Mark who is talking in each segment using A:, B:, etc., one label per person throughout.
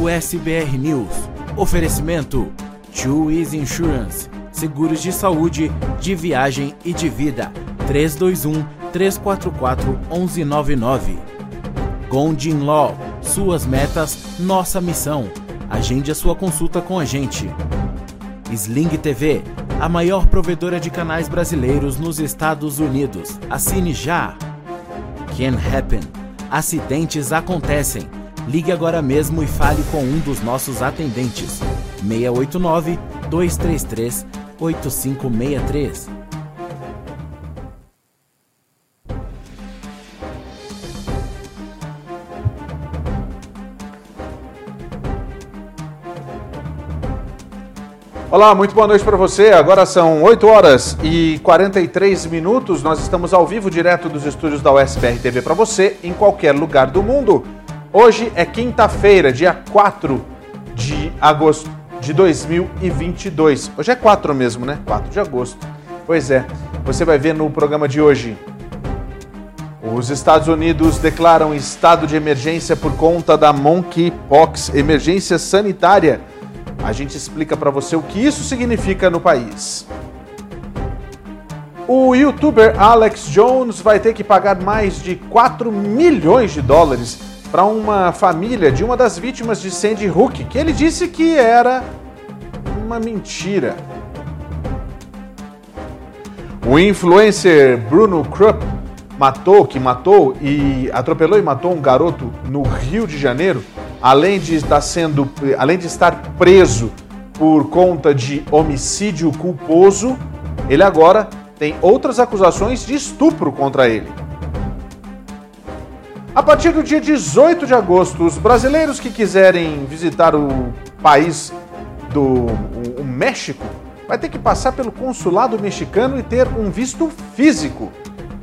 A: o SBR News. Oferecimento: Easy Insurance. Seguros de saúde, de viagem e de vida. 321 344 1199. Gondin Law. Suas metas, nossa missão. Agende a sua consulta com a gente. Sling TV, a maior provedora de canais brasileiros nos Estados Unidos. Assine já. Can Happen. Acidentes acontecem. Ligue agora mesmo e fale com um dos nossos atendentes. 689 233 8563.
B: Olá, muito boa noite para você. Agora são 8 horas e 43 minutos. Nós estamos ao vivo, direto dos estúdios da USBR TV para você, em qualquer lugar do mundo. Hoje é quinta-feira, dia 4 de agosto de 2022. Hoje é 4 mesmo, né? 4 de agosto. Pois é. Você vai ver no programa de hoje. Os Estados Unidos declaram estado de emergência por conta da monkeypox, emergência sanitária. A gente explica para você o que isso significa no país. O youtuber Alex Jones vai ter que pagar mais de 4 milhões de dólares para uma família de uma das vítimas de Sandy Hook, que ele disse que era uma mentira. O influencer Bruno Krupp matou, que matou e atropelou e matou um garoto no Rio de Janeiro, além de estar sendo, além de estar preso por conta de homicídio culposo, ele agora tem outras acusações de estupro contra ele. A partir do dia 18 de agosto, os brasileiros que quiserem visitar o país do o, o México vai ter que passar pelo consulado mexicano e ter um visto físico.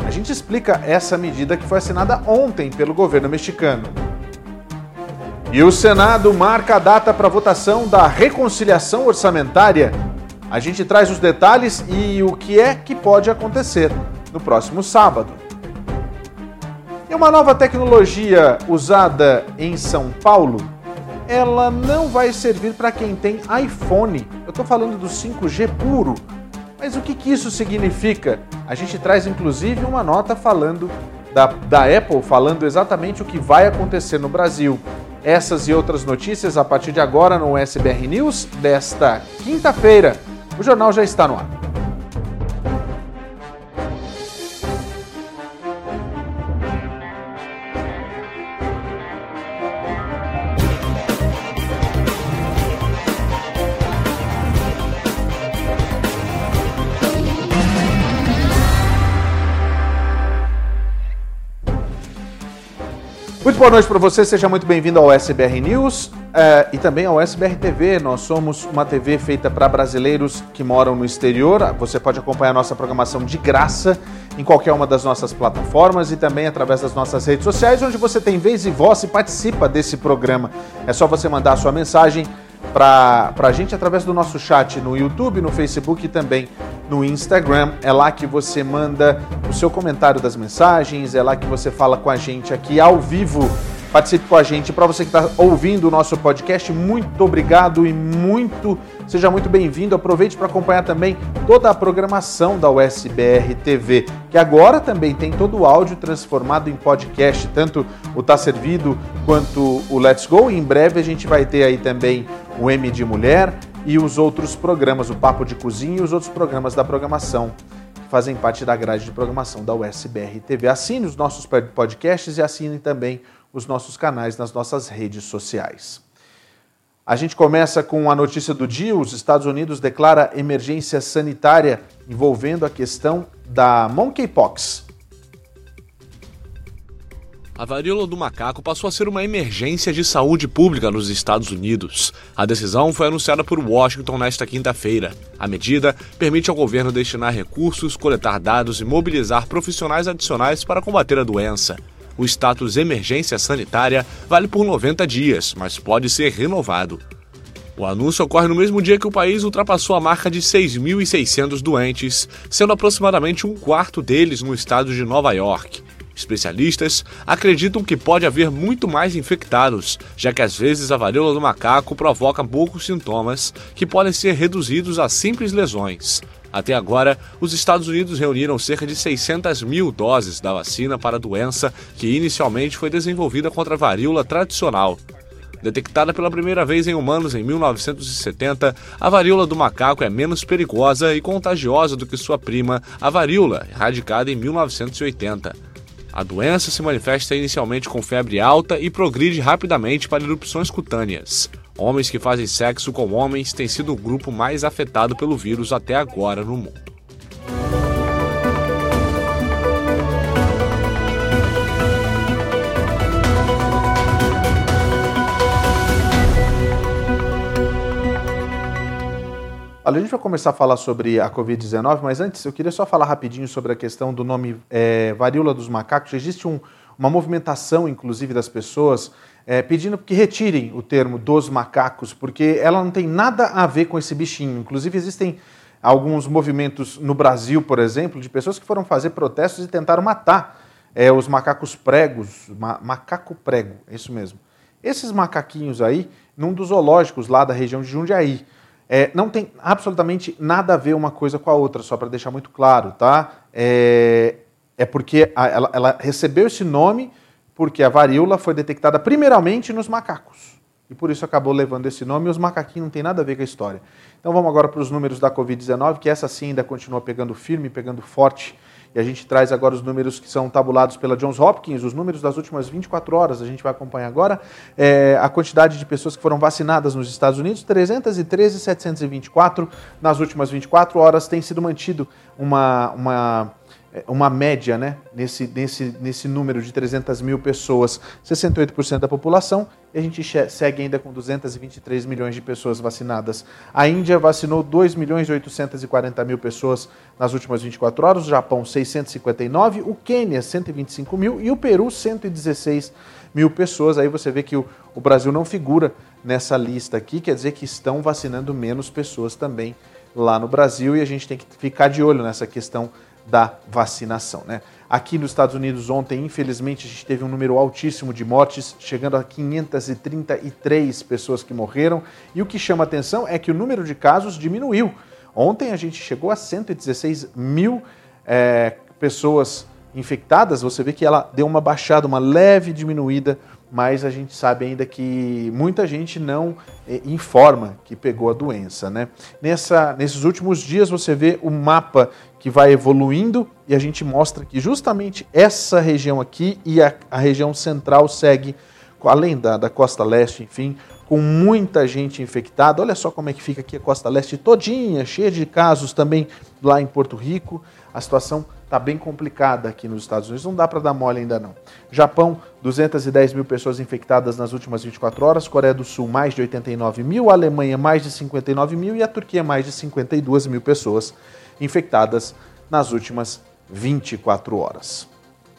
B: A gente explica essa medida que foi assinada ontem pelo governo mexicano. E o Senado marca a data para votação da reconciliação orçamentária. A gente traz os detalhes e o que é que pode acontecer no próximo sábado. E uma nova tecnologia usada em São Paulo, ela não vai servir para quem tem iPhone. Eu estou falando do 5G puro. Mas o que, que isso significa? A gente traz inclusive uma nota falando da, da Apple, falando exatamente o que vai acontecer no Brasil. Essas e outras notícias a partir de agora no SBR News desta quinta-feira. O jornal já está no ar. Boa noite para você, seja muito bem-vindo ao SBR News uh, e também ao SBR TV. Nós somos uma TV feita para brasileiros que moram no exterior. Você pode acompanhar nossa programação de graça em qualquer uma das nossas plataformas e também através das nossas redes sociais, onde você tem vez e voz e participa desse programa. É só você mandar a sua mensagem para a gente através do nosso chat no YouTube, no Facebook e também no Instagram. É lá que você manda o seu comentário das mensagens, é lá que você fala com a gente aqui ao vivo. Participe com a gente. Para você que está ouvindo o nosso podcast, muito obrigado e muito seja muito bem-vindo. Aproveite para acompanhar também toda a programação da USBR TV, que agora também tem todo o áudio transformado em podcast, tanto o Tá Servido quanto o Let's Go. E em breve a gente vai ter aí também o M de Mulher e os outros programas, o Papo de Cozinha e os outros programas da programação que fazem parte da grade de programação da USBR TV. Assine os nossos podcasts e assine também os nossos canais nas nossas redes sociais. A gente começa com a notícia do dia: os Estados Unidos declara emergência sanitária envolvendo a questão da monkeypox.
C: A varíola do macaco passou a ser uma emergência de saúde pública nos Estados Unidos. A decisão foi anunciada por Washington nesta quinta-feira. A medida permite ao governo destinar recursos, coletar dados e mobilizar profissionais adicionais para combater a doença. O status emergência sanitária vale por 90 dias, mas pode ser renovado. O anúncio ocorre no mesmo dia que o país ultrapassou a marca de 6.600 doentes, sendo aproximadamente um quarto deles no estado de Nova York. Especialistas acreditam que pode haver muito mais infectados, já que às vezes a varíola do macaco provoca poucos sintomas que podem ser reduzidos a simples lesões. Até agora, os Estados Unidos reuniram cerca de 600 mil doses da vacina para a doença que inicialmente foi desenvolvida contra a varíola tradicional. Detectada pela primeira vez em humanos em 1970, a varíola do macaco é menos perigosa e contagiosa do que sua prima, a varíola, erradicada em 1980. A doença se manifesta inicialmente com febre alta e progride rapidamente para erupções cutâneas. Homens que fazem sexo com homens têm sido o grupo mais afetado pelo vírus até agora no mundo.
B: Olha, a gente vai começar a falar sobre a Covid-19, mas antes eu queria só falar rapidinho sobre a questão do nome é, varíola dos macacos. Existe um, uma movimentação, inclusive, das pessoas é, pedindo que retirem o termo dos macacos, porque ela não tem nada a ver com esse bichinho. Inclusive, existem alguns movimentos no Brasil, por exemplo, de pessoas que foram fazer protestos e tentaram matar é, os macacos pregos, ma macaco prego, é isso mesmo. Esses macaquinhos aí, num dos zoológicos lá da região de Jundiaí. É, não tem absolutamente nada a ver uma coisa com a outra, só para deixar muito claro, tá? É, é porque a, ela, ela, recebeu esse nome porque a varíola foi detectada primeiramente nos macacos. E por isso acabou levando esse nome, e os macaquinhos não tem nada a ver com a história. Então vamos agora para os números da Covid-19, que essa sim ainda continua pegando firme, pegando forte e a gente traz agora os números que são tabulados pela Johns Hopkins, os números das últimas 24 horas. A gente vai acompanhar agora é, a quantidade de pessoas que foram vacinadas nos Estados Unidos: 313,724 nas últimas 24 horas. Tem sido mantido uma, uma uma média né, nesse, nesse, nesse número de 300 mil pessoas, 68% da população, e a gente segue ainda com 223 milhões de pessoas vacinadas. A Índia vacinou 2 milhões e 840 mil pessoas nas últimas 24 horas, o Japão 659, o Quênia 125 mil e o Peru 116 mil pessoas. Aí você vê que o, o Brasil não figura nessa lista aqui, quer dizer que estão vacinando menos pessoas também lá no Brasil e a gente tem que ficar de olho nessa questão da vacinação. Né? Aqui nos Estados Unidos, ontem, infelizmente, a gente teve um número altíssimo de mortes, chegando a 533 pessoas que morreram. E o que chama atenção é que o número de casos diminuiu. Ontem a gente chegou a 116 mil é, pessoas infectadas. Você vê que ela deu uma baixada, uma leve diminuída mas a gente sabe ainda que muita gente não eh, informa que pegou a doença. Né? Nessa, nesses últimos dias você vê o mapa que vai evoluindo e a gente mostra que justamente essa região aqui e a, a região central segue, além da, da costa leste, enfim, com muita gente infectada. Olha só como é que fica aqui a costa leste todinha, cheia de casos também lá em Porto Rico. A situação está bem complicada aqui nos Estados Unidos, não dá para dar mole ainda não. Japão, 210 mil pessoas infectadas nas últimas 24 horas, Coreia do Sul, mais de 89 mil, Alemanha, mais de 59 mil e a Turquia, mais de 52 mil pessoas infectadas nas últimas 24 horas.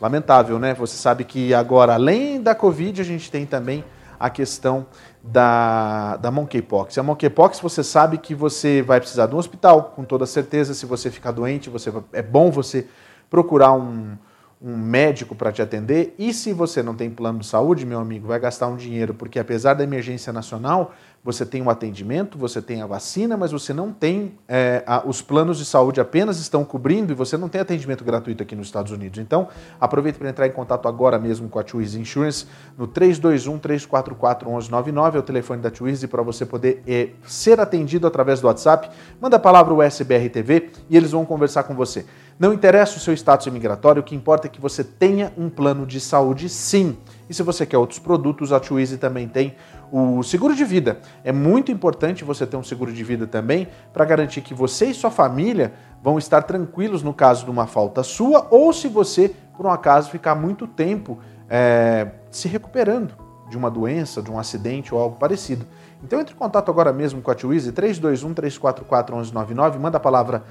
B: Lamentável, né? Você sabe que agora, além da Covid, a gente tem também a questão da, da monkeypox. A monkeypox, você sabe que você vai precisar de um hospital, com toda certeza. Se você ficar doente, você é bom você procurar um, um médico para te atender. E se você não tem plano de saúde, meu amigo, vai gastar um dinheiro, porque apesar da emergência nacional, você tem o atendimento, você tem a vacina, mas você não tem. É, a, os planos de saúde apenas estão cobrindo e você não tem atendimento gratuito aqui nos Estados Unidos. Então, aproveite para entrar em contato agora mesmo com a Twizy Insurance no 321-344-1199, é o telefone da Twizy para você poder é, ser atendido através do WhatsApp. Manda a palavra USBR TV e eles vão conversar com você. Não interessa o seu status imigratório, o que importa é que você tenha um plano de saúde sim. E se você quer outros produtos, a Twizy também tem o seguro de vida. É muito importante você ter um seguro de vida também para garantir que você e sua família vão estar tranquilos no caso de uma falta sua ou se você, por um acaso, ficar muito tempo é, se recuperando de uma doença, de um acidente ou algo parecido. Então entre em contato agora mesmo com a Twizy 321 344 1199, manda a palavra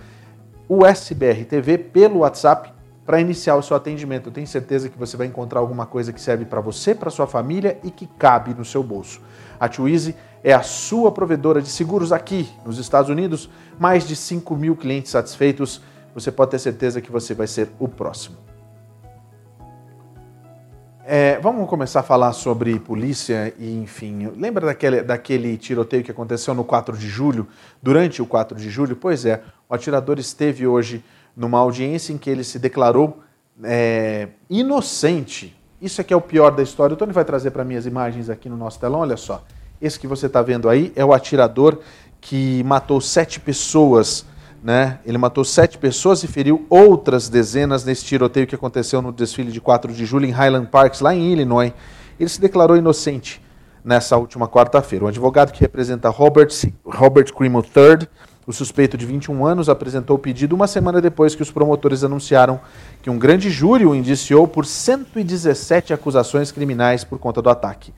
B: USBR TV pelo WhatsApp para iniciar o seu atendimento. Eu tenho certeza que você vai encontrar alguma coisa que serve para você, para sua família e que cabe no seu bolso. A Twizy é a sua provedora de seguros aqui nos Estados Unidos. Mais de 5 mil clientes satisfeitos. Você pode ter certeza que você vai ser o próximo. É, vamos começar a falar sobre polícia e, enfim, lembra daquele, daquele tiroteio que aconteceu no 4 de julho, durante o 4 de julho? Pois é, o atirador esteve hoje numa audiência em que ele se declarou é, inocente. Isso é que é o pior da história. O Tony vai trazer para mim as imagens aqui no nosso telão, olha só. Esse que você está vendo aí é o atirador que matou sete pessoas né? Ele matou sete pessoas e feriu outras dezenas nesse tiroteio que aconteceu no desfile de 4 de julho em Highland Park, lá em Illinois. Ele se declarou inocente nessa última quarta-feira. O advogado que representa Robert, Robert Crimo III, o suspeito de 21 anos, apresentou o pedido uma semana depois que os promotores anunciaram que um grande júri o indiciou por 117 acusações criminais por conta do ataque.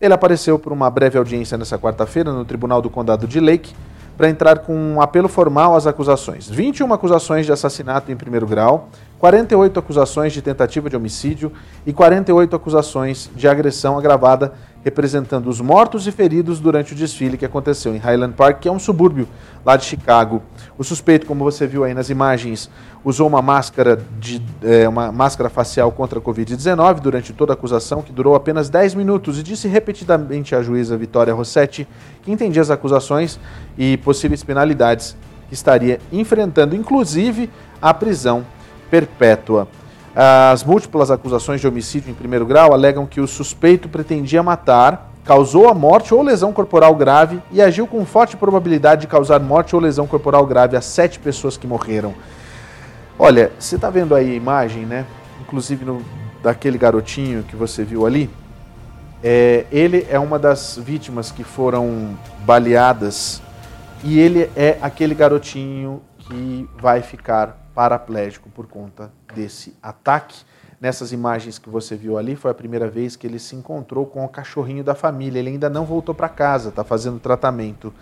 B: Ele apareceu por uma breve audiência nessa quarta-feira no Tribunal do Condado de Lake para entrar com um apelo formal às acusações. 21 acusações de assassinato em primeiro grau, 48 acusações de tentativa de homicídio e 48 acusações de agressão agravada, representando os mortos e feridos durante o desfile que aconteceu em Highland Park, que é um subúrbio lá de Chicago. O suspeito, como você viu aí nas imagens, usou uma máscara, de, é, uma máscara facial contra a Covid-19 durante toda a acusação, que durou apenas 10 minutos, e disse repetidamente à juíza Vitória Rossetti que entendia as acusações e possíveis penalidades que estaria enfrentando, inclusive a prisão perpétua. As múltiplas acusações de homicídio em primeiro grau alegam que o suspeito pretendia matar, causou a morte ou lesão corporal grave e agiu com forte probabilidade de causar morte ou lesão corporal grave a sete pessoas que morreram. Olha, você está vendo aí a imagem, né? Inclusive no, daquele garotinho que você viu ali. É, ele é uma das vítimas que foram baleadas e ele é aquele garotinho que vai ficar paraplégico por conta desse ataque. Nessas imagens que você viu ali, foi a primeira vez que ele se encontrou com o cachorrinho da família. Ele ainda não voltou para casa, está fazendo tratamento.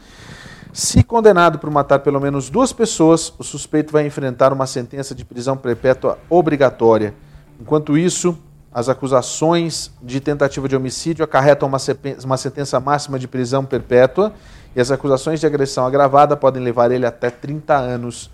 B: Se condenado por matar pelo menos duas pessoas, o suspeito vai enfrentar uma sentença de prisão perpétua obrigatória. Enquanto isso, as acusações de tentativa de homicídio acarretam uma, uma sentença máxima de prisão perpétua e as acusações de agressão agravada podem levar ele até 30 anos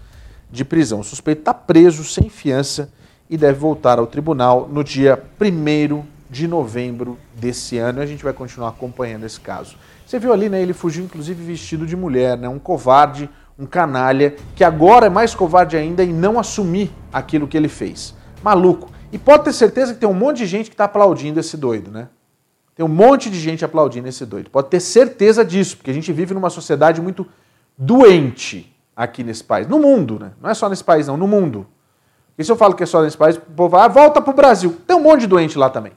B: de prisão. O suspeito está preso sem fiança e deve voltar ao tribunal no dia 1 de novembro desse ano. E a gente vai continuar acompanhando esse caso. Você viu ali, né? Ele fugiu inclusive vestido de mulher, né? Um covarde, um canalha, que agora é mais covarde ainda em não assumir aquilo que ele fez. Maluco. E pode ter certeza que tem um monte de gente que está aplaudindo esse doido, né? Tem um monte de gente aplaudindo esse doido. Pode ter certeza disso, porque a gente vive numa sociedade muito doente aqui nesse país. No mundo, né? Não é só nesse país, não, no mundo. E se eu falo que é só nesse país, o povo vai, ah, volta pro Brasil. Tem um monte de doente lá também.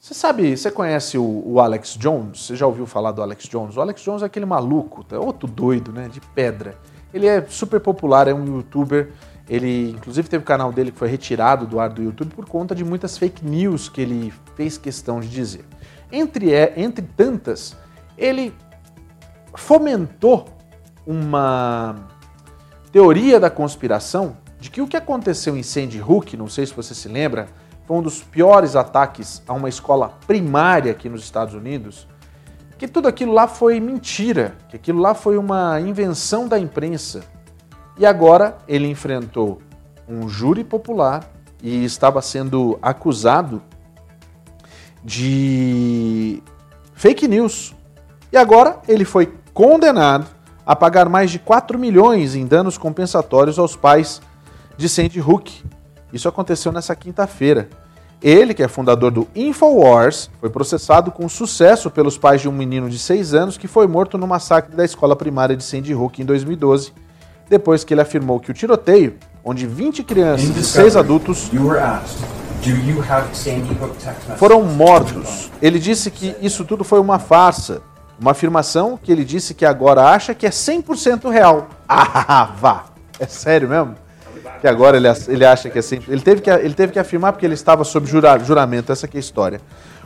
B: Você sabe, você conhece o, o, Alex Jones? Você já ouviu falar do Alex Jones? O Alex Jones é aquele maluco, é outro doido, né? De pedra. Ele é super popular, é um youtuber. Ele, inclusive, teve o canal dele que foi retirado do ar do YouTube por conta de muitas fake news que ele fez questão de dizer. Entre, é, entre tantas, ele fomentou uma teoria da conspiração de que o que aconteceu em Sandy Hook, não sei se você se lembra, foi um dos piores ataques a uma escola primária aqui nos Estados Unidos, que tudo aquilo lá foi mentira, que aquilo lá foi uma invenção da imprensa. E agora ele enfrentou um júri popular e estava sendo acusado de fake news. E agora ele foi condenado a pagar mais de 4 milhões em danos compensatórios aos pais de Sandy Hook. Isso aconteceu nessa quinta-feira. Ele, que é fundador do Infowars, foi processado com sucesso pelos pais de um menino de 6 anos que foi morto no massacre da escola primária de Sandy Hook em 2012, depois que ele afirmou que o tiroteio, onde 20 crianças e 6 adultos foram mortos. Ele disse que isso tudo foi uma farsa uma afirmação que ele disse que agora acha que é 100% real. Ah, vá! É sério mesmo? Que agora ele, ele acha que é 100%. Ele teve que, ele teve que afirmar porque ele estava sob jura, juramento. Essa é a história.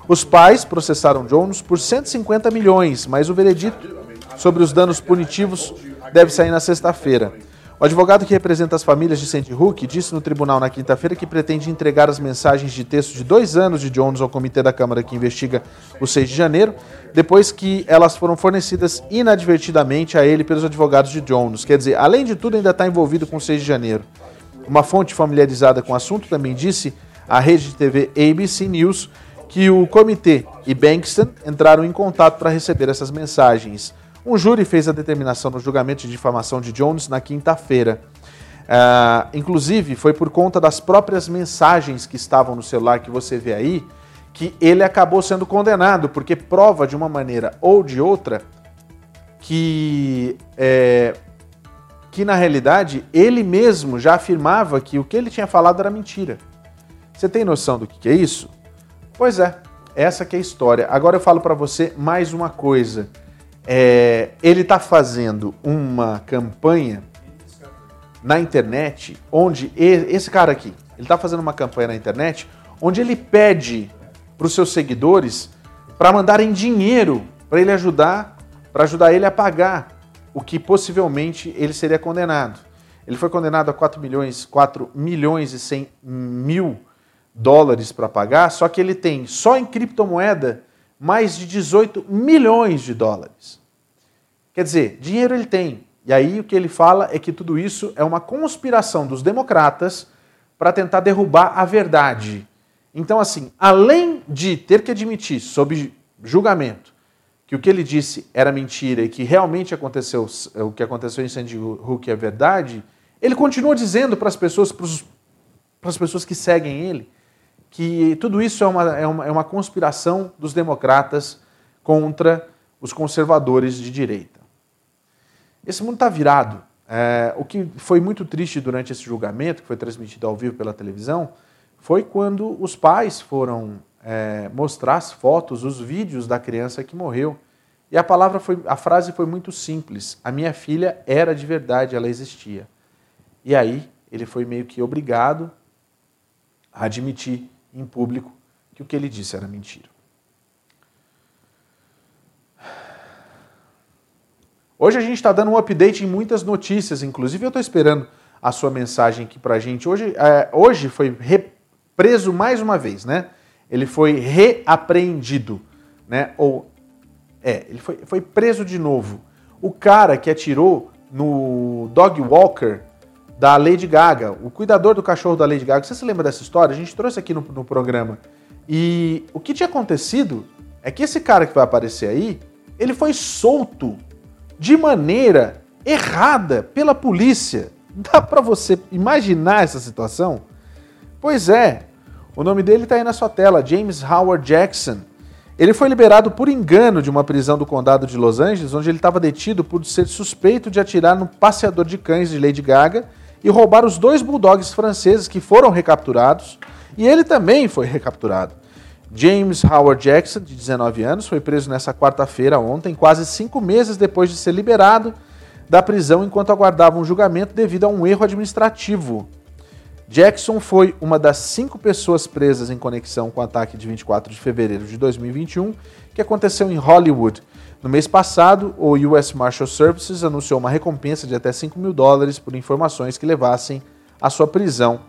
B: Os pais processaram Jones por 150 milhões, mas o veredito sobre os danos punitivos deve sair na sexta-feira. O advogado que representa as famílias de Sandy Hook disse no tribunal na quinta-feira que pretende entregar as mensagens de texto de dois anos de Jones ao comitê da Câmara que investiga o 6 de janeiro, depois que elas foram fornecidas inadvertidamente a ele pelos advogados de Jones. Quer dizer, além de tudo, ainda está envolvido com o 6 de janeiro. Uma fonte familiarizada com o assunto também disse à rede de TV ABC News que o comitê e Bankston entraram em contato para receber essas mensagens. Um júri fez a determinação no julgamento de difamação de Jones na quinta-feira. Uh, inclusive, foi por conta das próprias mensagens que estavam no celular que você vê aí que ele acabou sendo condenado, porque prova de uma maneira ou de outra que, é, que na realidade ele mesmo já afirmava que o que ele tinha falado era mentira. Você tem noção do que é isso? Pois é, essa que é a história. Agora eu falo para você mais uma coisa. É, ele está fazendo uma campanha na internet onde esse cara aqui, ele está fazendo uma campanha na internet onde ele pede para os seus seguidores para mandarem dinheiro para ele ajudar, para ajudar ele a pagar o que possivelmente ele seria condenado. Ele foi condenado a 4 milhões, 4 milhões e 100 mil dólares para pagar, só que ele tem só em criptomoeda mais de 18 milhões de dólares. Quer dizer, dinheiro ele tem. E aí o que ele fala é que tudo isso é uma conspiração dos democratas para tentar derrubar a verdade. Então, assim, além de ter que admitir, sob julgamento, que o que ele disse era mentira e que realmente aconteceu, o que aconteceu em Sandy Hook é verdade, ele continua dizendo para as pessoas, para as pessoas que seguem ele, que tudo isso é uma, é uma, é uma conspiração dos democratas contra os conservadores de direita. Esse mundo está virado. É, o que foi muito triste durante esse julgamento, que foi transmitido ao vivo pela televisão, foi quando os pais foram é, mostrar as fotos, os vídeos da criança que morreu. E a palavra foi, a frase foi muito simples. A minha filha era de verdade, ela existia. E aí ele foi meio que obrigado a admitir em público que o que ele disse era mentira. Hoje a gente está dando um update em muitas notícias, inclusive eu estou esperando a sua mensagem aqui para a gente. Hoje, é, hoje foi preso mais uma vez, né? Ele foi reapreendido, né? Ou é, ele foi, foi preso de novo. O cara que atirou no dog walker da Lady Gaga, o cuidador do cachorro da Lady Gaga. Você se lembra dessa história? A gente trouxe aqui no, no programa. E o que tinha acontecido é que esse cara que vai aparecer aí, ele foi solto de maneira errada pela polícia. Dá para você imaginar essa situação? Pois é, o nome dele está aí na sua tela, James Howard Jackson. Ele foi liberado por engano de uma prisão do condado de Los Angeles, onde ele estava detido por ser suspeito de atirar no passeador de cães de Lady Gaga e roubar os dois bulldogs franceses que foram recapturados, e ele também foi recapturado. James Howard Jackson, de 19 anos, foi preso nessa quarta-feira, ontem, quase cinco meses depois de ser liberado da prisão enquanto aguardava um julgamento devido a um erro administrativo. Jackson foi uma das cinco pessoas presas em conexão com o ataque de 24 de fevereiro de 2021, que aconteceu em Hollywood. No mês passado, o US Marshal Services anunciou uma recompensa de até 5 mil dólares por informações que levassem à sua prisão.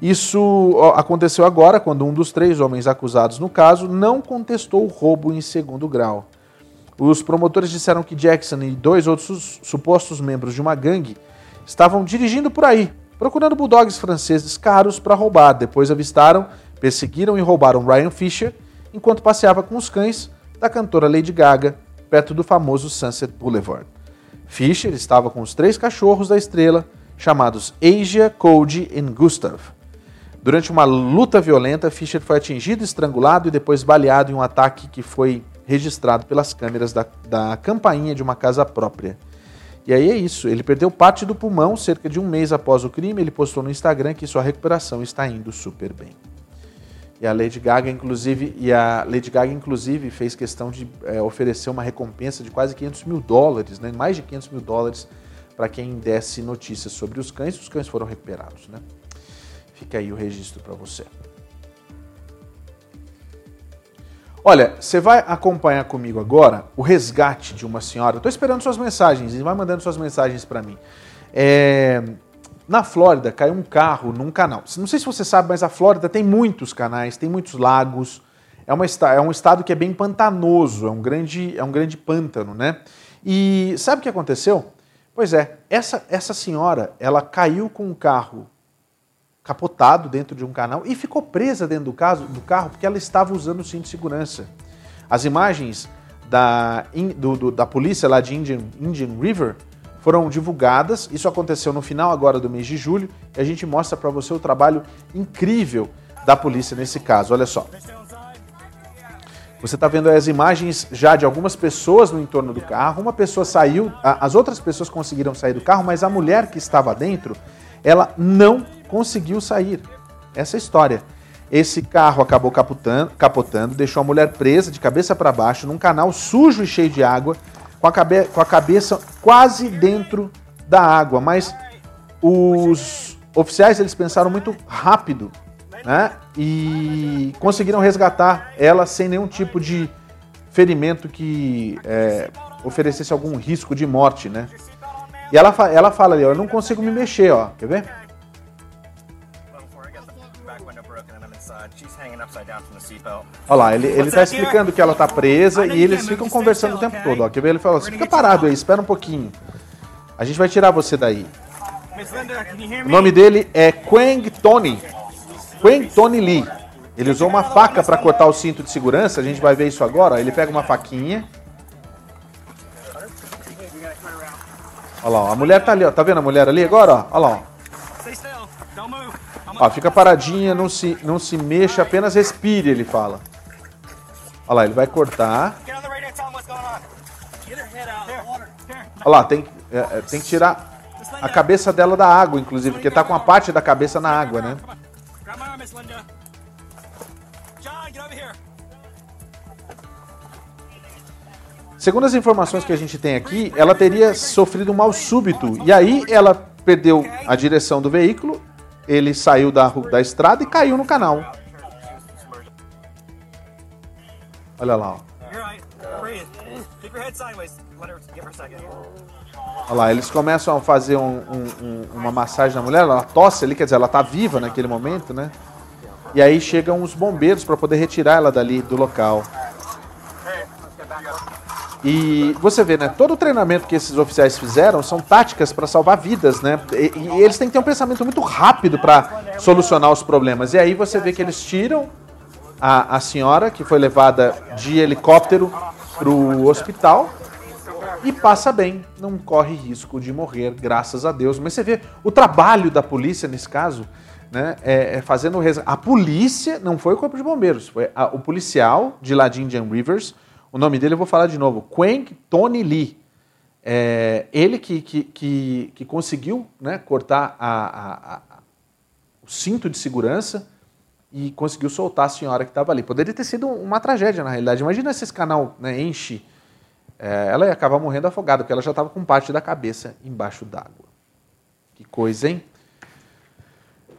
B: Isso aconteceu agora quando um dos três homens acusados no caso não contestou o roubo em segundo grau. Os promotores disseram que Jackson e dois outros supostos membros de uma gangue estavam dirigindo por aí procurando bulldogs franceses caros para roubar. Depois avistaram, perseguiram e roubaram Ryan Fisher enquanto passeava com os cães da cantora Lady Gaga perto do famoso Sunset Boulevard. Fisher estava com os três cachorros da estrela, chamados Asia, Cody e Gustav. Durante uma luta violenta, Fisher foi atingido, estrangulado e depois baleado em um ataque que foi registrado pelas câmeras da, da campainha de uma casa própria. E aí é isso, ele perdeu parte do pulmão cerca de um mês após o crime. Ele postou no Instagram que sua recuperação está indo super bem. E a Lady Gaga, inclusive, e a Lady Gaga, inclusive, fez questão de é, oferecer uma recompensa de quase 500 mil dólares, né? mais de 500 mil dólares, para quem desse notícias sobre os cães. Os cães foram recuperados. Né? Fica aí o registro para você. Olha, você vai acompanhar comigo agora o resgate de uma senhora. Estou esperando suas mensagens e vai mandando suas mensagens para mim. É... Na Flórida caiu um carro num canal. Não sei se você sabe, mas a Flórida tem muitos canais, tem muitos lagos. É, uma, é um estado que é bem pantanoso, é um grande, é um grande pântano, né? E sabe o que aconteceu? Pois é, essa, essa senhora, ela caiu com um carro capotado dentro de um canal e ficou presa dentro do, caso, do carro porque ela estava usando o cinto de segurança. As imagens da, do, do, da polícia lá de Indian, Indian River foram divulgadas. Isso aconteceu no final agora do mês de julho e a gente mostra para você o trabalho incrível da polícia nesse caso. Olha só. Você está vendo as imagens já de algumas pessoas no entorno do carro. Uma pessoa saiu, as outras pessoas conseguiram sair do carro, mas a mulher que estava dentro, ela não conseguiu sair. Essa é a história. Esse carro acabou capotando, capotando, deixou a mulher presa de cabeça para baixo num canal sujo e cheio de água, com a, cabe com a cabeça quase dentro da água. Mas os oficiais eles pensaram muito rápido né? E conseguiram resgatar ela sem nenhum tipo de ferimento que é, oferecesse algum risco de morte, né? E ela, ela fala ali, ó, eu não consigo me mexer, ó. Quer ver? Olha lá, ele, ele tá explicando que ela tá presa e eles ficam conversando o tempo todo, ó. Ver? Ele fala assim, fica parado aí, espera um pouquinho. A gente vai tirar você daí. O nome dele é Quang Tony. Quen Tony Lee. Ele usou uma faca para cortar o cinto de segurança, a gente vai ver isso agora. Ele pega uma faquinha. Olha lá, a mulher tá ali, ó. Tá vendo a mulher ali agora? Olha lá, ó. Ó. Fica paradinha, não se, não se mexa, apenas respire, ele fala. Olha lá, ele vai cortar. Olha lá, tem, é, é, tem que tirar a cabeça dela da água, inclusive, porque tá com a parte da cabeça na água, né? Segundo as informações que a gente tem aqui, ela teria sofrido um mal súbito. E aí ela perdeu a direção do veículo, ele saiu da, da estrada e caiu no canal. Olha lá. Ó. Olha lá, eles começam a fazer um, um, uma massagem na mulher, ela tosse ali, quer dizer, ela está viva naquele momento, né? E aí chegam os bombeiros para poder retirar ela dali do local. E você vê, né? Todo o treinamento que esses oficiais fizeram são táticas para salvar vidas, né? E, e, eles têm que ter um pensamento muito rápido para solucionar os problemas. E aí você vê que eles tiram a, a senhora, que foi levada de helicóptero para o hospital, e passa bem, não corre risco de morrer, graças a Deus. Mas você vê o trabalho da polícia nesse caso né, é, é fazendo A polícia, não foi o Corpo de Bombeiros, foi a, o policial de lá de Indian Rivers, o nome dele eu vou falar de novo, Quang Tony Lee. É, ele que, que, que, que, conseguiu né, cortar a, a, o cinto de segurança e conseguiu soltar a senhora que estava ali. Poderia ter sido uma tragédia, na realidade. Imagina se esse canal né, enche, é, ela ia acabar morrendo afogada, porque ela já estava com parte da cabeça embaixo d'água. Que coisa, hein?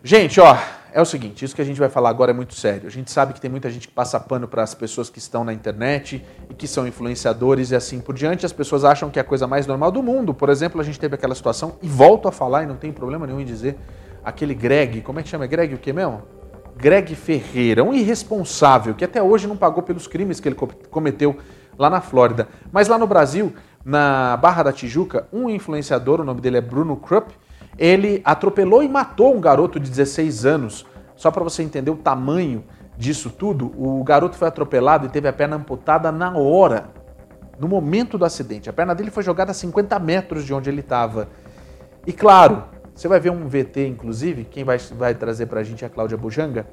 B: Gente, ó, é o seguinte, isso que a gente vai falar agora é muito sério. A gente sabe que tem muita gente que passa pano para as pessoas que estão na internet e que são influenciadores e assim por diante. As pessoas acham que é a coisa mais normal do mundo. Por exemplo, a gente teve aquela situação, e volto a falar, e não tem problema nenhum em dizer, aquele Greg, como é que chama? Greg o que mesmo? Greg Ferreira, um irresponsável que até hoje não pagou pelos crimes que ele cometeu lá na Flórida. Mas lá no Brasil, na Barra da Tijuca, um influenciador, o nome dele é Bruno Krupp, ele atropelou e matou um garoto de 16 anos. Só para você entender o tamanho disso tudo, o garoto foi atropelado e teve a perna amputada na hora, no momento do acidente. A perna dele foi jogada a 50 metros de onde ele estava. E claro, você vai ver um VT, inclusive, quem vai, vai trazer para a gente é a Cláudia Bujanga.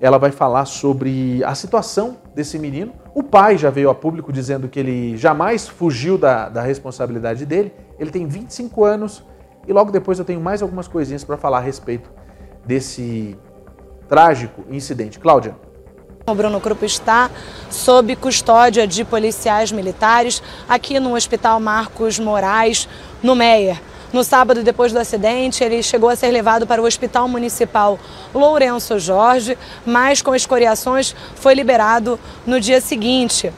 B: Ela vai falar sobre a situação desse menino. O pai já veio a público dizendo que ele jamais fugiu da, da responsabilidade dele. Ele tem 25 anos, e logo depois eu tenho mais algumas coisinhas para falar a respeito desse trágico incidente. Cláudia.
D: O Bruno Krupp está sob custódia de policiais militares aqui no Hospital Marcos Moraes, no Meier. No sábado, depois do acidente, ele chegou a ser levado para o Hospital Municipal Lourenço Jorge, mas com escoriações foi liberado no dia seguinte.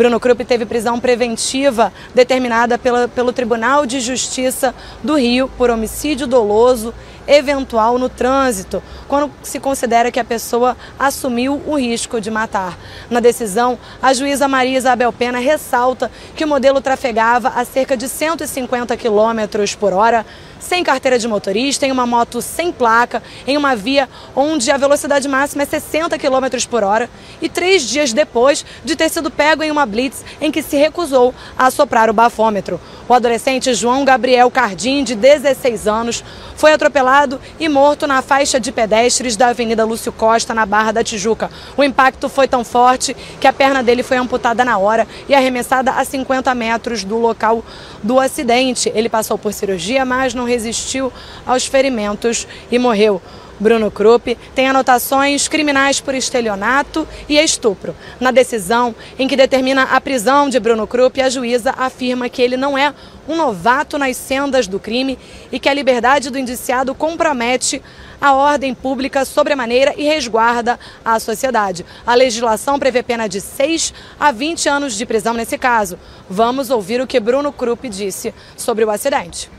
D: Bruno Krupp teve prisão preventiva determinada pela, pelo Tribunal de Justiça do Rio por homicídio doloso eventual no trânsito, quando se considera que a pessoa assumiu o risco de matar. Na decisão, a juíza Maria Isabel Pena ressalta que o modelo trafegava a cerca de 150 km por hora sem carteira de motorista, em uma moto sem placa, em uma via onde a velocidade máxima é 60 km por hora, e três dias depois de ter sido pego em uma blitz em que se recusou a soprar o bafômetro. O adolescente João Gabriel Cardim, de 16 anos, foi atropelado e morto na faixa de pedestres da Avenida Lúcio Costa, na Barra da Tijuca. O impacto foi tão forte que a perna dele foi amputada na hora e arremessada a 50 metros do local do acidente. Ele passou por cirurgia, mas não resistiu aos ferimentos e morreu. Bruno Krupp tem anotações criminais por estelionato e estupro. Na decisão em que determina a prisão de Bruno Krupp, a juíza afirma que ele não é um novato nas sendas do crime e que a liberdade do indiciado compromete a ordem pública sobremaneira e resguarda a sociedade. A legislação prevê pena de 6 a 20 anos de prisão nesse caso. Vamos ouvir o que Bruno Krupp disse sobre o acidente.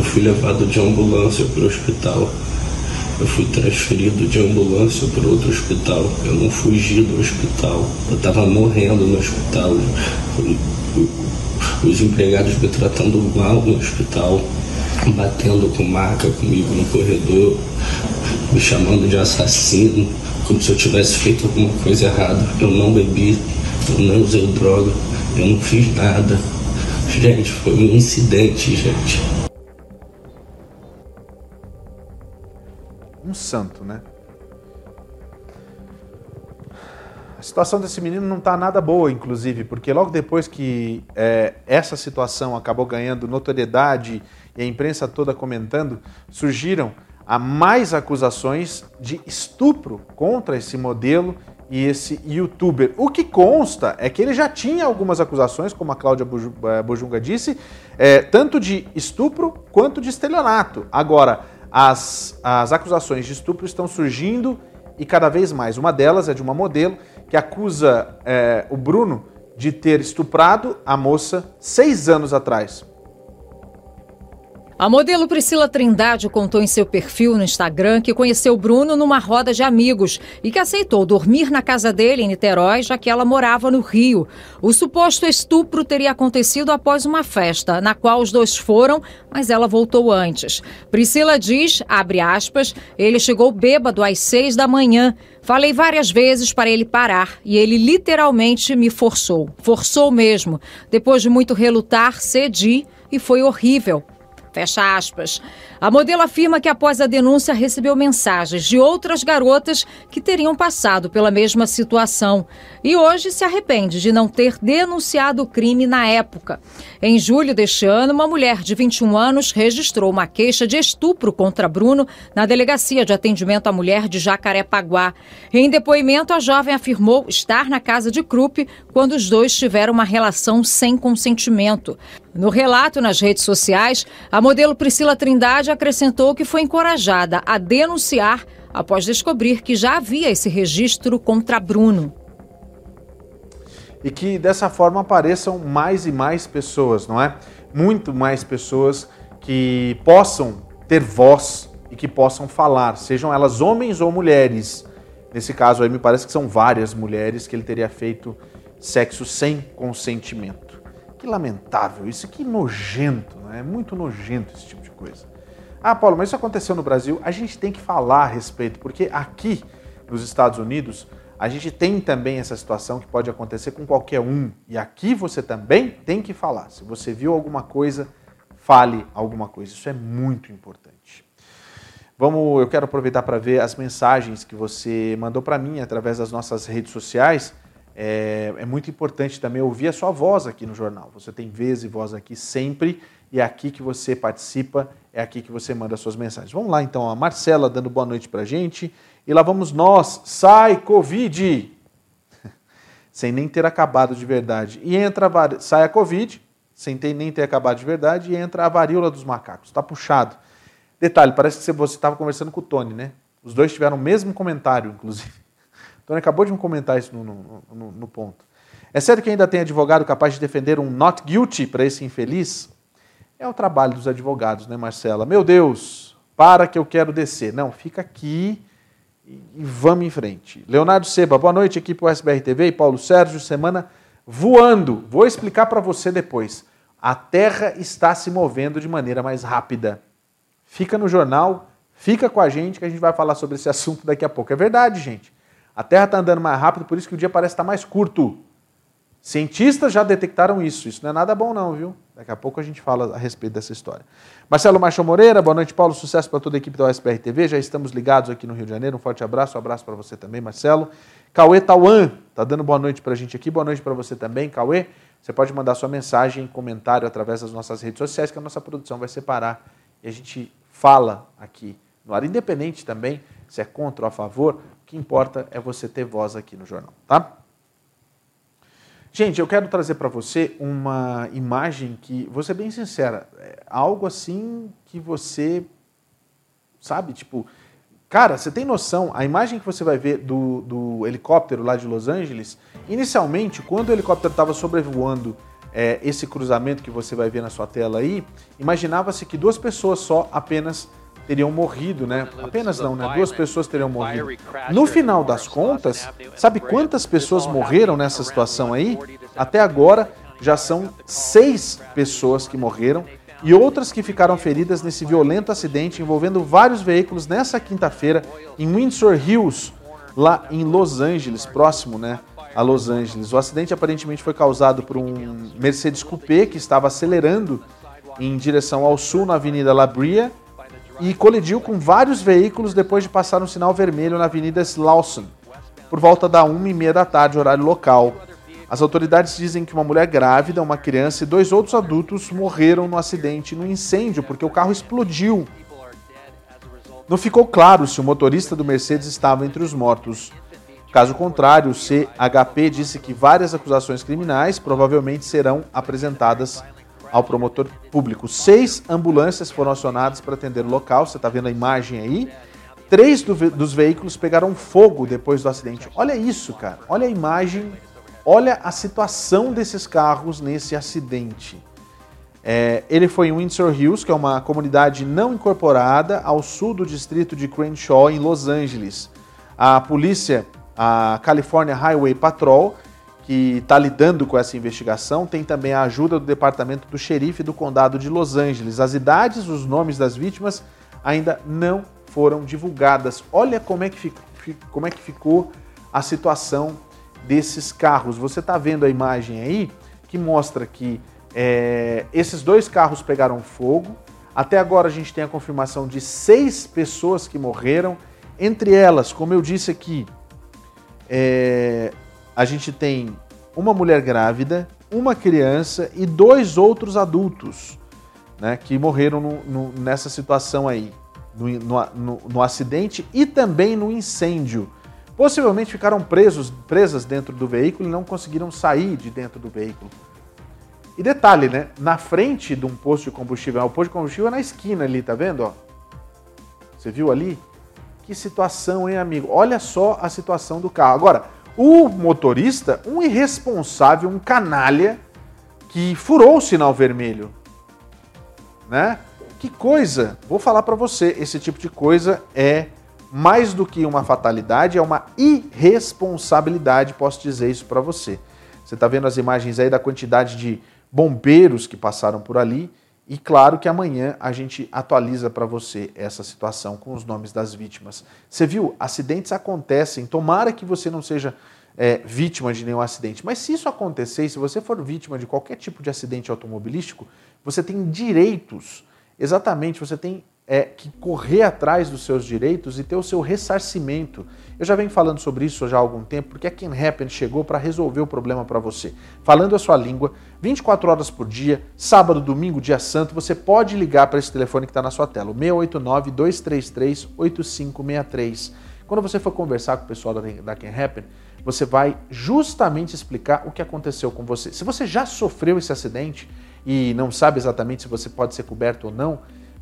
E: Eu fui levado de ambulância para o hospital. Eu fui transferido de ambulância para outro hospital. Eu não fugi do hospital. Eu estava morrendo no hospital. Os empregados me tratando mal no hospital, batendo com marca comigo no corredor, me chamando de assassino, como se eu tivesse feito alguma coisa errada. Eu não bebi, eu não usei droga, eu não fiz nada. Gente, foi um incidente, gente.
B: Um santo, né? A situação desse menino não está nada boa, inclusive, porque logo depois que é, essa situação acabou ganhando notoriedade e a imprensa toda comentando, surgiram a mais acusações de estupro contra esse modelo e esse youtuber. O que consta é que ele já tinha algumas acusações, como a Cláudia Bojunga disse, é, tanto de estupro quanto de estelionato. Agora, as, as acusações de estupro estão surgindo e cada vez mais. Uma delas é de uma modelo que acusa é, o Bruno de ter estuprado a moça seis anos atrás.
F: A modelo Priscila Trindade contou em seu perfil no Instagram que conheceu Bruno numa roda de amigos e que aceitou dormir na casa dele em Niterói, já que ela morava no Rio. O suposto estupro teria acontecido após uma festa, na qual os dois foram, mas ela voltou antes. Priscila diz, aspas, ele chegou bêbado às seis da manhã. Falei várias vezes para ele parar e ele literalmente me forçou. Forçou mesmo. Depois de muito relutar, cedi e foi horrível. Fecha aspas. A modelo afirma que após a denúncia recebeu mensagens de outras garotas que teriam passado pela mesma situação e hoje se arrepende de não ter denunciado o crime na época. Em julho deste ano, uma mulher de 21 anos registrou uma queixa de estupro contra Bruno na Delegacia de Atendimento à Mulher de Jacarepaguá. Em depoimento, a jovem afirmou estar na casa de Krupp quando os dois tiveram uma relação sem consentimento. No relato nas redes sociais, a modelo Priscila Trindade acrescentou que foi encorajada a denunciar após descobrir que já havia esse registro contra Bruno.
B: E que dessa forma apareçam mais e mais pessoas, não é? Muito mais pessoas que possam ter voz e que possam falar, sejam elas homens ou mulheres. Nesse caso aí me parece que são várias mulheres que ele teria feito sexo sem consentimento. Que lamentável isso, que nojento, não é? Muito nojento esse tipo de coisa. Ah, Paulo, mas isso aconteceu no Brasil. A gente tem que falar a respeito, porque aqui nos Estados Unidos a gente tem também essa situação que pode acontecer com qualquer um. E aqui você também tem que falar. Se você viu alguma coisa, fale alguma coisa. Isso é muito importante. Vamos, eu quero aproveitar para ver as mensagens que você mandou para mim através das nossas redes sociais. É, é, muito importante também ouvir a sua voz aqui no jornal. Você tem vez e voz aqui sempre e é aqui que você participa, é aqui que você manda suas mensagens. Vamos lá então, a Marcela dando boa noite para a gente. E lá vamos nós, sai Covid! sem nem ter acabado de verdade. E entra a, sai a Covid, sem ter, nem ter acabado de verdade, e entra a varíola dos macacos. Está puxado. Detalhe, parece que você estava conversando com o Tony, né? Os dois tiveram o mesmo comentário, inclusive. Tony acabou de me comentar isso no, no, no, no ponto. É sério que ainda tem advogado capaz de defender um not guilty para esse infeliz? É o trabalho dos advogados, né, Marcela? Meu Deus, para que eu quero descer. Não, fica aqui e vamos em frente. Leonardo Seba, boa noite, equipe USBR TV e Paulo Sérgio, semana voando. Vou explicar para você depois. A Terra está se movendo de maneira mais rápida. Fica no jornal, fica com a gente que a gente vai falar sobre esse assunto daqui a pouco. É verdade, gente. A Terra está andando mais rápido, por isso que o dia parece estar mais curto. Cientistas já detectaram isso. Isso não é nada bom, não, viu? Daqui a pouco a gente fala a respeito dessa história. Marcelo Machão Moreira, boa noite, Paulo. Sucesso para toda a equipe da USBR TV. Já estamos ligados aqui no Rio de Janeiro. Um forte abraço. Um abraço para você também, Marcelo. Cauê Tauan, tá dando boa noite para a gente aqui. Boa noite para você também, Cauê. Você pode mandar sua mensagem, comentário através das nossas redes sociais, que a nossa produção vai separar e a gente fala aqui no ar, independente também se é contra ou a favor, que importa é você ter voz aqui no jornal, tá? Gente, eu quero trazer para você uma imagem que, vou ser bem sincera, é algo assim que você, sabe, tipo, cara, você tem noção, a imagem que você vai ver do, do helicóptero lá de Los Angeles, inicialmente, quando o helicóptero estava sobrevoando é, esse cruzamento que você vai ver na sua tela aí, imaginava-se que duas pessoas só apenas teriam morrido, né? Apenas não, né? Duas pessoas teriam morrido. No final das contas, sabe quantas pessoas morreram nessa situação aí? Até agora já são seis pessoas que morreram e outras que ficaram feridas nesse violento acidente envolvendo vários veículos nessa quinta-feira em Windsor Hills, lá em Los Angeles, próximo, né? A Los Angeles. O acidente aparentemente foi causado por um Mercedes Coupé que estava acelerando em direção ao sul na Avenida La Brea e colidiu com vários veículos depois de passar um sinal vermelho na Avenida Slauson, por volta da 1h30 da tarde, horário local. As autoridades dizem que uma mulher grávida, uma criança e dois outros adultos morreram no acidente no incêndio porque o carro explodiu. Não ficou claro se o motorista do Mercedes estava entre os mortos. Caso contrário, o CHP disse que várias acusações criminais provavelmente serão apresentadas ao promotor público. Seis ambulâncias foram acionadas para atender o local, você está vendo a imagem aí. Três do, dos veículos pegaram fogo depois do acidente. Olha isso, cara. Olha a imagem, olha a situação desses carros nesse acidente. É, ele foi em Windsor Hills, que é uma comunidade não incorporada ao sul do distrito de Crenshaw, em Los Angeles. A polícia, a California Highway Patrol, que está lidando com essa investigação, tem também a ajuda do departamento do xerife do condado de Los Angeles. As idades, os nomes das vítimas ainda não foram divulgadas. Olha como é que, fico, como é que ficou a situação desses carros. Você está vendo a imagem aí que mostra que é, esses dois carros pegaram fogo. Até agora a gente tem a confirmação de seis pessoas que morreram. Entre elas, como eu disse aqui, é, a gente tem uma mulher grávida, uma criança e dois outros adultos né, que morreram no, no, nessa situação aí, no, no, acidente e também no incêndio. Possivelmente ficaram presos, presas dentro do veículo e não conseguiram sair de dentro do veículo. E detalhe, né? Na frente de um posto de combustível, o posto de combustível é na esquina ali, tá vendo? Ó? Você viu ali? Que situação, hein, amigo? Olha só a situação do carro. Agora, o motorista, um irresponsável, um canalha, que furou o sinal vermelho. Né? Que coisa! Vou falar para você, esse tipo de coisa é mais do que uma fatalidade, é uma irresponsabilidade, posso dizer isso para você. Você está vendo as imagens aí da quantidade de bombeiros que passaram por ali e claro que amanhã a gente atualiza para você essa situação com os nomes das vítimas. Você viu? Acidentes acontecem. Tomara que você não seja é, vítima de nenhum acidente. Mas se isso acontecer, se você for vítima de qualquer tipo de acidente automobilístico, você tem direitos. Exatamente, você tem é, que correr atrás dos seus direitos e ter o seu ressarcimento. Eu já venho falando sobre isso já há algum tempo, porque a Can Happen chegou para resolver o problema para você. Falando a sua língua, 24 horas por dia, sábado, domingo, dia santo, você pode ligar para esse telefone que está na sua tela, o 689-233-8563. Quando você for conversar com o pessoal da Can Happen, você vai justamente explicar o que aconteceu com você. Se você já sofreu esse acidente e não sabe exatamente se você pode ser coberto ou não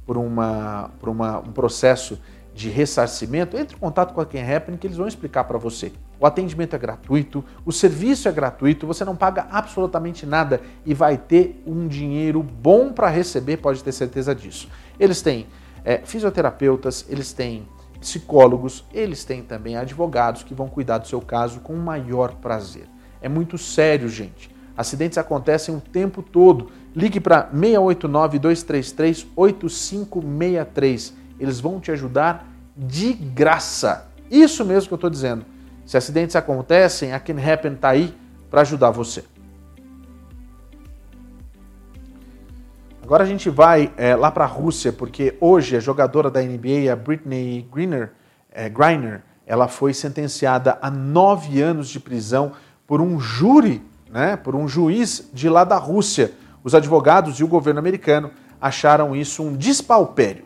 B: por, uma, por uma, um processo de ressarcimento, entre em contato com a Can Happen que eles vão explicar para você. O atendimento é gratuito, o serviço é gratuito, você não paga absolutamente nada e vai ter um dinheiro bom para receber, pode ter certeza disso. Eles têm é, fisioterapeutas, eles têm psicólogos, eles têm também advogados que vão cuidar do seu caso com o maior prazer. É muito sério, gente. Acidentes acontecem o tempo todo. Ligue para 689-233-8563. Eles vão te ajudar de graça. Isso mesmo que eu estou dizendo. Se acidentes acontecem, a Can Happen está aí para ajudar você. Agora a gente vai é, lá para a Rússia, porque hoje a jogadora da NBA, a Britney Griner, é, Griner, ela foi sentenciada a nove anos de prisão por um júri, né, por um juiz de lá da Rússia. Os advogados e o governo americano acharam isso um despalpério.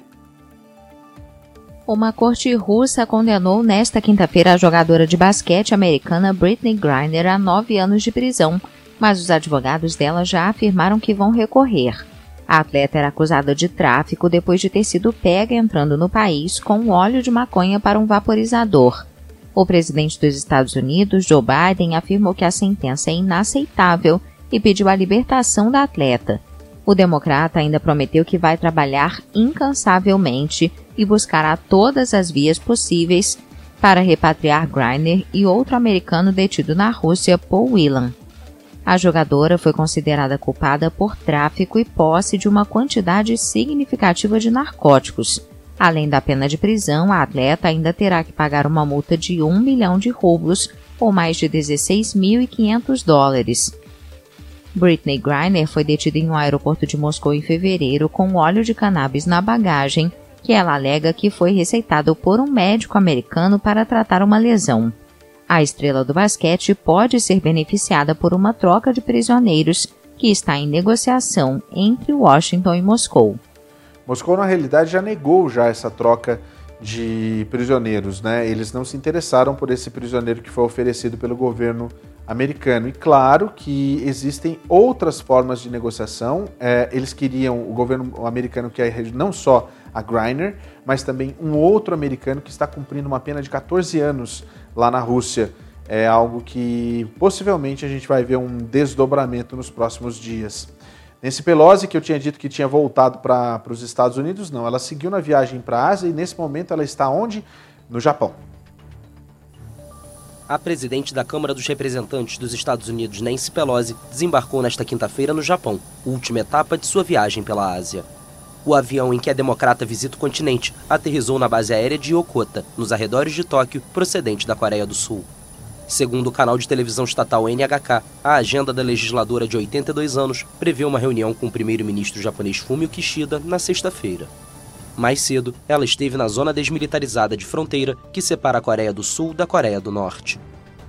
G: Uma corte russa condenou nesta quinta-feira a jogadora de basquete americana Britney Griner a nove anos de prisão, mas os advogados dela já afirmaram que vão recorrer. A atleta era acusada de tráfico depois de ter sido pega entrando no país com óleo de maconha para um vaporizador. O presidente dos Estados Unidos, Joe Biden, afirmou que a sentença é inaceitável e pediu a libertação da atleta. O democrata ainda prometeu que vai trabalhar incansavelmente e buscará todas as vias possíveis para repatriar Griner e outro americano detido na Rússia, Paul Whelan. A jogadora foi considerada culpada por tráfico e posse de uma quantidade significativa de narcóticos. Além da pena de prisão, a atleta ainda terá que pagar uma multa de 1 milhão de rublos, ou mais de 16.500 dólares. Britney Griner foi detida em um aeroporto de Moscou em fevereiro com óleo de cannabis na bagagem, que ela alega que foi receitado por um médico americano para tratar uma lesão. A estrela do basquete pode ser beneficiada por uma troca de prisioneiros que está em negociação entre Washington e Moscou.
B: Moscou, na realidade, já negou já essa troca de prisioneiros, né? Eles não se interessaram por esse prisioneiro que foi oferecido pelo governo americano. E claro que existem outras formas de negociação. É, eles queriam, o governo americano quer não só a Griner, mas também um outro americano que está cumprindo uma pena de 14 anos lá na Rússia. É algo que possivelmente a gente vai ver um desdobramento nos próximos dias. Nancy Pelosi, que eu tinha dito que tinha voltado para os Estados Unidos, não, ela seguiu na viagem para a Ásia e nesse momento ela está onde? No Japão.
H: A presidente da Câmara dos Representantes dos Estados Unidos, Nancy Pelosi, desembarcou nesta quinta-feira no Japão, última etapa de sua viagem pela Ásia. O avião em que a democrata visita o continente aterrizou na base aérea de Yokota, nos arredores de Tóquio, procedente da Coreia do Sul. Segundo o canal de televisão estatal NHK, a agenda da legisladora de 82 anos prevê uma reunião com o primeiro-ministro japonês Fumio Kishida na sexta-feira. Mais cedo, ela esteve na zona desmilitarizada de fronteira que separa a Coreia do Sul da Coreia do Norte.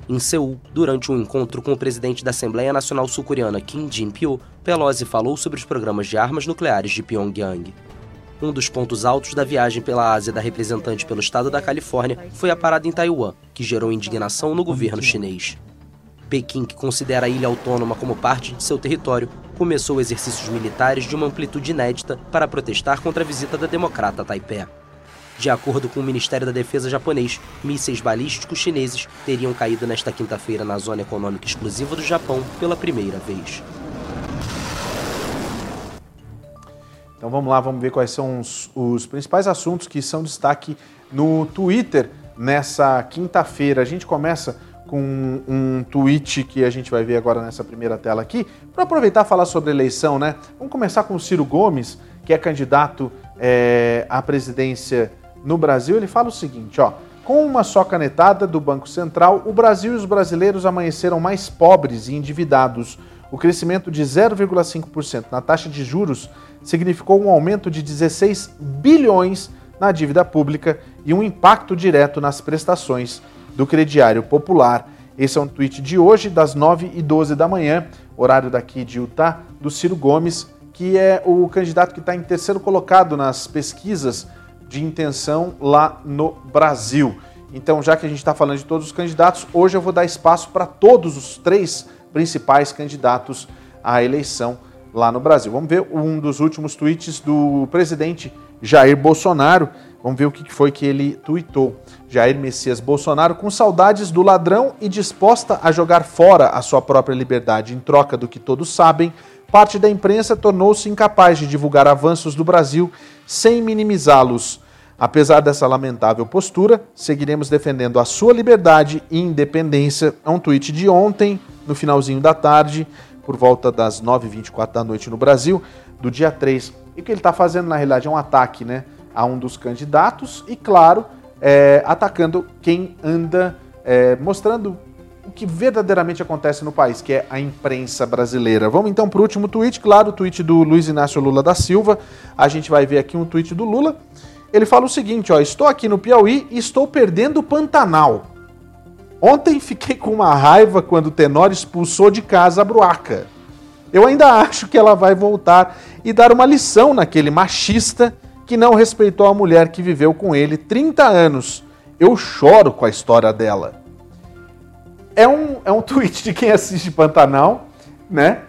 H: Em Seul, durante um encontro com o presidente da Assembleia Nacional Sul-Coreana Kim Jin-pyo, Pelosi falou sobre os programas de armas nucleares de Pyongyang. Um dos pontos altos da viagem pela Ásia da representante pelo estado da Califórnia foi a parada em Taiwan, que gerou indignação no governo chinês. Pequim, que considera a ilha autônoma como parte de seu território, começou exercícios militares de uma amplitude inédita para protestar contra a visita da democrata a Taipei. De acordo com o Ministério da Defesa japonês, mísseis balísticos chineses teriam caído nesta quinta-feira na zona econômica exclusiva do Japão pela primeira vez.
B: Então vamos lá, vamos ver quais são os, os principais assuntos que são destaque no Twitter nessa quinta-feira. A gente começa com um tweet que a gente vai ver agora nessa primeira tela aqui, para aproveitar e falar sobre eleição, né? Vamos começar com o Ciro Gomes, que é candidato é, à presidência no Brasil, ele fala o seguinte, ó. Com uma só canetada do Banco Central, o Brasil e os brasileiros amanheceram mais pobres e endividados. O crescimento de 0,5% na taxa de juros significou um aumento de 16 bilhões na dívida pública e um impacto direto nas prestações do crediário popular. Esse é um tweet de hoje, das 9h12 da manhã, horário daqui de Utah, do Ciro Gomes, que é o candidato que está em terceiro colocado nas pesquisas de intenção lá no Brasil. Então, já que a gente está falando de todos os candidatos, hoje eu vou dar espaço para todos os três principais candidatos à eleição lá no Brasil. Vamos ver um dos últimos tweets do presidente Jair Bolsonaro. Vamos ver o que foi que ele tweetou. Jair Messias Bolsonaro, com saudades do ladrão e disposta a jogar fora a sua própria liberdade em troca do que todos sabem, parte da imprensa tornou-se incapaz de divulgar avanços do Brasil sem minimizá-los. Apesar dessa lamentável postura, seguiremos defendendo a sua liberdade e independência. É um tweet de ontem, no finalzinho da tarde, por volta das 9h24 da noite no Brasil, do dia 3. E o que ele está fazendo, na realidade, é um ataque né, a um dos candidatos e, claro, é, atacando quem anda é, mostrando o que verdadeiramente acontece no país, que é a imprensa brasileira. Vamos então para o último tweet, claro, o tweet do Luiz Inácio Lula da Silva. A gente vai ver aqui um tweet do Lula. Ele fala o seguinte, ó, estou aqui no Piauí e estou perdendo o Pantanal. Ontem fiquei com uma raiva quando o Tenor expulsou de casa a Bruaca. Eu ainda acho que ela vai voltar e dar uma lição naquele machista que não respeitou a mulher que viveu com ele 30 anos. Eu choro com a história dela. É um, é um tweet de quem assiste Pantanal, né?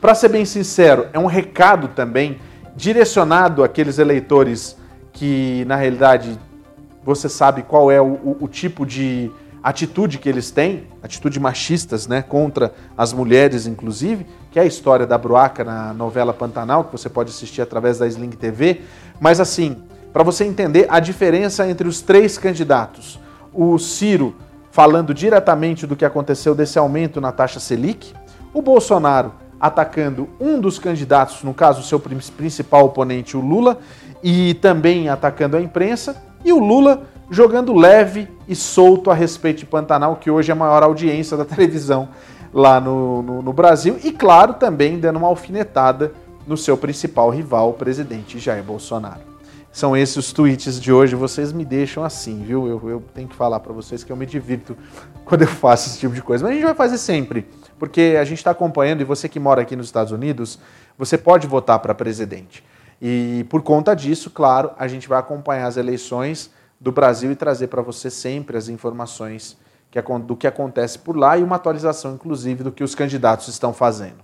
B: Para ser bem sincero, é um recado também direcionado àqueles eleitores que, na realidade, você sabe qual é o, o, o tipo de atitude que eles têm, atitude machistas, né, contra as mulheres, inclusive, que é a história da Bruaca na novela Pantanal, que você pode assistir através da Sling TV. Mas assim, para você entender a diferença entre os três candidatos, o Ciro falando diretamente do que aconteceu desse aumento na taxa Selic, o Bolsonaro atacando um dos candidatos, no caso, seu principal oponente, o Lula, e também atacando a imprensa, e o Lula jogando leve e solto a respeito de Pantanal, que hoje é a maior audiência da televisão lá no, no, no Brasil, e claro, também dando uma alfinetada no seu principal rival, o presidente Jair Bolsonaro. São esses os tweets de hoje. Vocês me deixam assim, viu? Eu, eu tenho que falar para vocês que eu me divirto quando eu faço esse tipo de coisa. Mas a gente vai fazer sempre, porque a gente está acompanhando e você que mora aqui nos Estados Unidos, você pode votar para presidente. E por conta disso, claro, a gente vai acompanhar as eleições do Brasil e trazer para você sempre as informações que, do que acontece por lá e uma atualização, inclusive, do que os candidatos estão fazendo.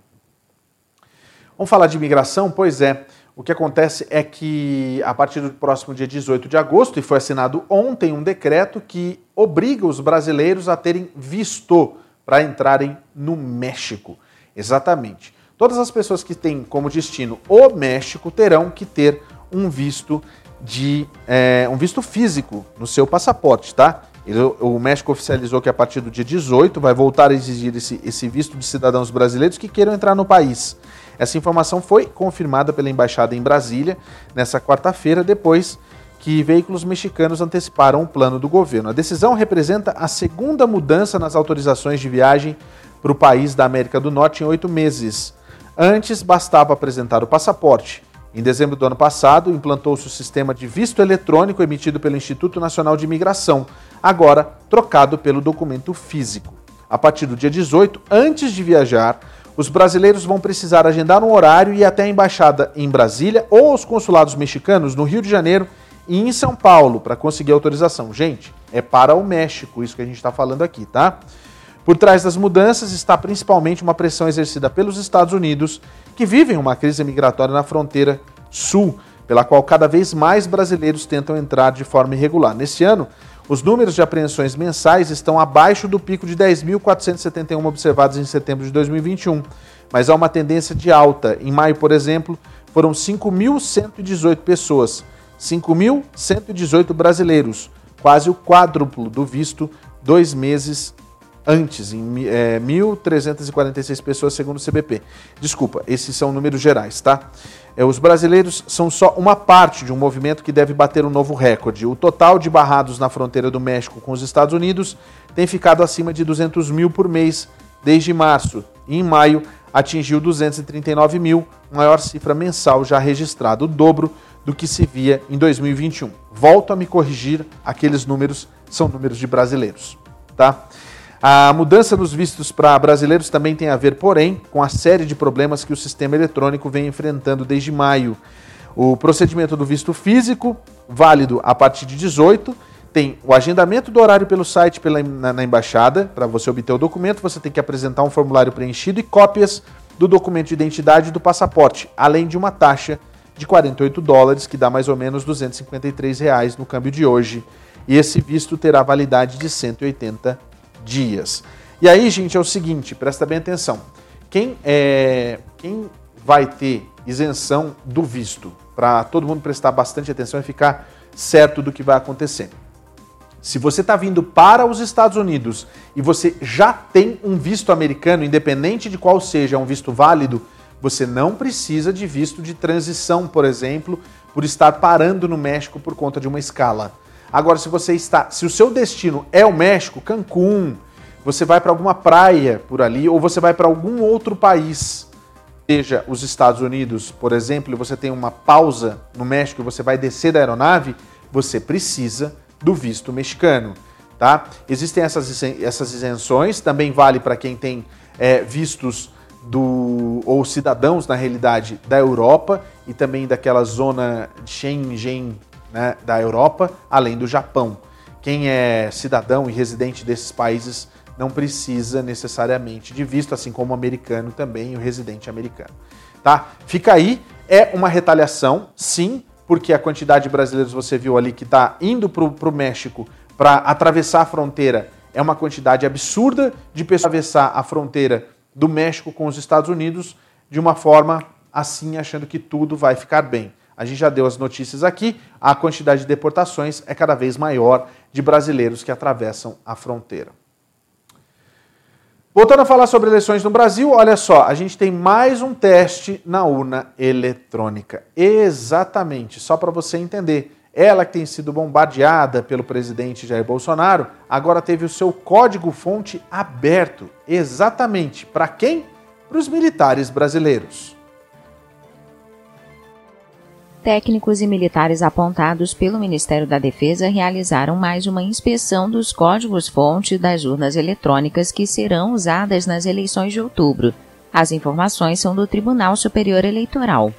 B: Vamos falar de imigração? Pois é. O que acontece é que, a partir do próximo dia 18 de agosto, e foi assinado ontem um decreto que obriga os brasileiros a terem visto para entrarem no México. Exatamente. Todas as pessoas que têm como destino o México terão que ter um visto de é, um visto físico no seu passaporte, tá? Ele, o México oficializou que a partir do dia 18 vai voltar a exigir esse, esse visto de cidadãos brasileiros que queiram entrar no país. Essa informação foi confirmada pela embaixada em Brasília nessa quarta-feira, depois que veículos mexicanos anteciparam o plano do governo. A decisão representa a segunda mudança nas autorizações de viagem para o país da América do Norte em oito meses. Antes, bastava apresentar o passaporte. Em dezembro do ano passado, implantou-se o sistema de visto eletrônico emitido pelo Instituto Nacional de Imigração, agora trocado pelo documento físico. A partir do dia 18, antes de viajar, os brasileiros vão precisar agendar um horário e ir até a embaixada em Brasília ou os consulados mexicanos no Rio de Janeiro e em São Paulo para conseguir autorização. Gente, é para o México isso que a gente está falando aqui, tá? Por trás das mudanças está principalmente uma pressão exercida pelos Estados Unidos, que vivem uma crise migratória na fronteira sul, pela qual cada vez mais brasileiros tentam entrar de forma irregular. Nesse ano, os números de apreensões mensais estão abaixo do pico de 10.471 observados em setembro de 2021, mas há uma tendência de alta. Em maio, por exemplo, foram 5.118 pessoas, 5.118 brasileiros, quase o quádruplo do visto dois meses antes, em é, 1.346 pessoas, segundo o CBP. Desculpa, esses são números gerais, tá? É, os brasileiros são só uma parte de um movimento que deve bater um novo recorde. O total de barrados na fronteira do México com os Estados Unidos tem ficado acima de 200 mil por mês desde março. E em maio atingiu 239 mil, maior cifra mensal já registrada, o dobro do que se via em 2021. Volto a me corrigir, aqueles números são números de brasileiros, tá? A mudança dos vistos para brasileiros também tem a ver, porém, com a série de problemas que o sistema eletrônico vem enfrentando desde maio. O procedimento do visto físico, válido a partir de 18, tem o agendamento do horário pelo site pela, na, na embaixada. Para você obter o documento, você tem que apresentar um formulário preenchido e cópias do documento de identidade e do passaporte, além de uma taxa de 48 dólares, que dá mais ou menos 253 reais no câmbio de hoje. E esse visto terá validade de 180 dias. E aí, gente, é o seguinte, presta bem atenção. Quem, é, quem vai ter isenção do visto, para todo mundo prestar bastante atenção e ficar certo do que vai acontecer. Se você está vindo para os Estados Unidos e você já tem um visto americano, independente de qual seja um visto válido, você não precisa de visto de transição, por exemplo, por estar parando no México por conta de uma escala. Agora, se você está, se o seu destino é o México, Cancún, você vai para alguma praia por ali ou você vai para algum outro país, seja os Estados Unidos, por exemplo, e você tem uma pausa no México e você vai descer da aeronave, você precisa do visto mexicano, tá? Existem essas, essas isenções, também vale para quem tem é, vistos do ou cidadãos na realidade da Europa e também daquela zona Schengen né, da Europa, além do Japão. Quem é cidadão e residente desses países não precisa necessariamente de visto, assim como o americano também, o residente americano. Tá? Fica aí, é uma retaliação, sim, porque a quantidade de brasileiros você viu ali que está indo para o México para atravessar a fronteira é uma quantidade absurda de pessoas atravessar a fronteira do México com os Estados Unidos de uma forma assim, achando que tudo vai ficar bem. A gente já deu as notícias aqui, a quantidade de deportações é cada vez maior de brasileiros que atravessam a fronteira. Voltando a falar sobre eleições no Brasil, olha só, a gente tem mais um teste na urna eletrônica. Exatamente, só para você entender. Ela que tem sido bombardeada pelo presidente Jair Bolsonaro, agora teve o seu código-fonte aberto. Exatamente. Para quem? Para os militares brasileiros.
G: Técnicos e militares apontados pelo Ministério da Defesa realizaram mais uma inspeção dos códigos-fonte das urnas eletrônicas que serão usadas nas eleições de outubro. As informações são do Tribunal Superior Eleitoral.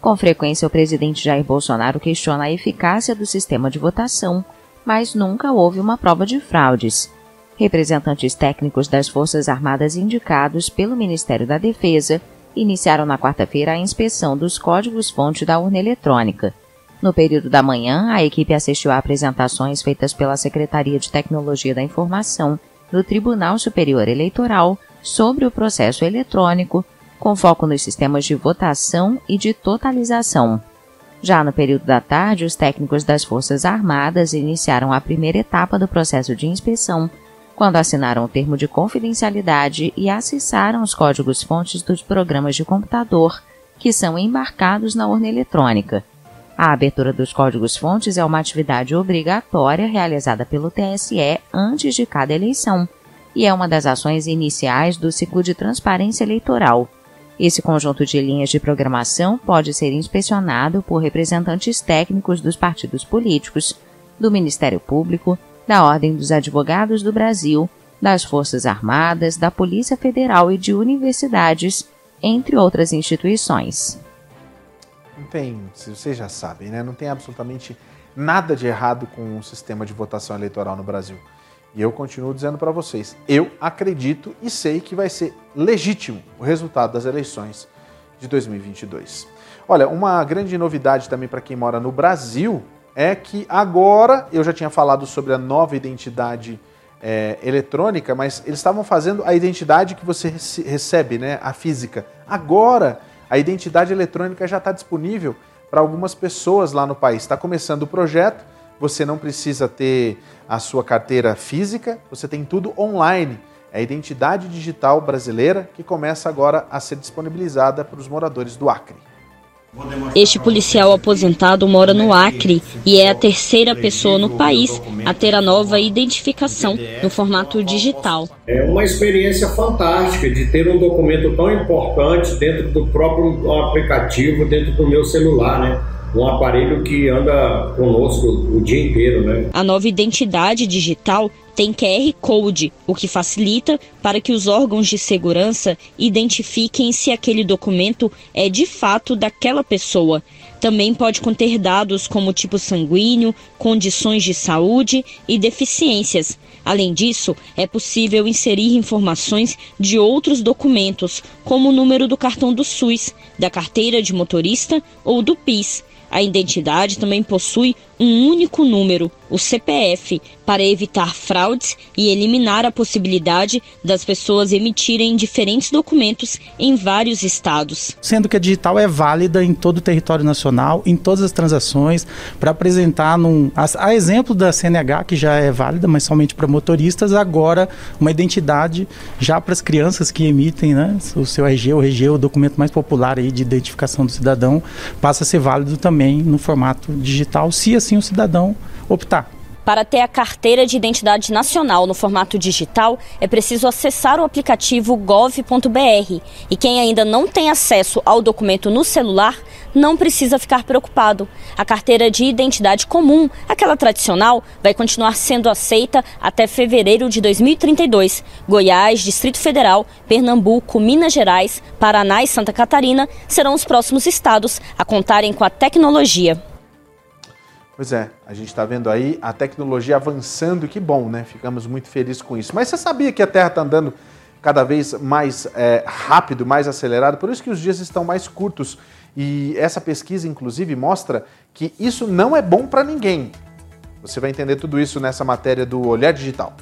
G: Com frequência, o presidente Jair Bolsonaro questiona a eficácia do sistema de votação, mas nunca houve uma prova de fraudes. Representantes técnicos das Forças Armadas indicados pelo Ministério da Defesa iniciaram na quarta-feira a inspeção dos códigos-fonte da urna eletrônica. No período da manhã, a equipe assistiu a apresentações feitas pela Secretaria de Tecnologia da Informação do Tribunal Superior Eleitoral sobre o processo eletrônico, com foco nos sistemas de votação e de totalização. Já no período da tarde, os técnicos das Forças Armadas iniciaram a primeira etapa do processo de inspeção quando assinaram o termo de confidencialidade e acessaram os códigos-fontes dos programas de computador que são embarcados na urna eletrônica. A abertura dos códigos-fontes é uma atividade obrigatória realizada pelo TSE antes de cada eleição e é uma das ações iniciais do ciclo de transparência eleitoral. Esse conjunto de linhas de programação pode ser inspecionado por representantes técnicos dos partidos políticos, do Ministério Público, da Ordem dos Advogados do Brasil, das Forças Armadas, da Polícia Federal e de universidades, entre outras instituições.
B: Não tem, vocês já sabem, né? Não tem absolutamente nada de errado com o sistema de votação eleitoral no Brasil. E eu continuo dizendo para vocês, eu acredito e sei que vai ser legítimo o resultado das eleições de 2022. Olha, uma grande novidade também para quem mora no Brasil é que agora, eu já tinha falado sobre a nova identidade é, eletrônica, mas eles estavam fazendo a identidade que você recebe, né, a física. Agora, a identidade eletrônica já está disponível para algumas pessoas lá no país. Está começando o projeto, você não precisa ter a sua carteira física, você tem tudo online. É a identidade digital brasileira que começa agora a ser disponibilizada para os moradores do Acre.
I: Este policial aposentado mora no Acre e é a terceira pessoa no país a ter a nova identificação no formato digital.
J: É uma experiência fantástica de ter um documento tão importante dentro do próprio aplicativo, dentro do meu celular, né? Um aparelho que anda conosco o dia inteiro, né?
I: A nova identidade digital tem QR Code, o que facilita para que os órgãos de segurança identifiquem se aquele documento é de fato daquela pessoa. Também pode conter dados como tipo sanguíneo, condições de saúde e deficiências. Além disso, é possível inserir informações de outros documentos, como o número do cartão do SUS, da carteira de motorista ou do PIS. A identidade também possui um único número, o CPF, para evitar fraudes e eliminar a possibilidade das pessoas emitirem diferentes documentos em vários estados.
K: Sendo que a digital é válida em todo o território nacional, em todas as transações, para apresentar num. A, exemplo da CNH, que já é válida, mas somente para motoristas, agora uma identidade já para as crianças que emitem né, o seu RG, o RG, o documento mais popular aí de identificação do cidadão, passa a ser válido também no formato digital, se assim o cidadão optar.
I: Para ter a carteira de identidade nacional no formato digital, é preciso acessar o aplicativo gov.br. E quem ainda não tem acesso ao documento no celular, não precisa ficar preocupado. A carteira de identidade comum, aquela tradicional, vai continuar sendo aceita até fevereiro de 2032. Goiás, Distrito Federal, Pernambuco, Minas Gerais, Paraná e Santa Catarina serão os próximos estados a contarem com a tecnologia.
B: Pois é, a gente está vendo aí a tecnologia avançando, que bom, né? Ficamos muito felizes com isso. Mas você sabia que a Terra está andando cada vez mais é, rápido, mais acelerado, por isso que os dias estão mais curtos. E essa pesquisa, inclusive, mostra que isso não é bom para ninguém. Você vai entender tudo isso nessa matéria do Olhar Digital.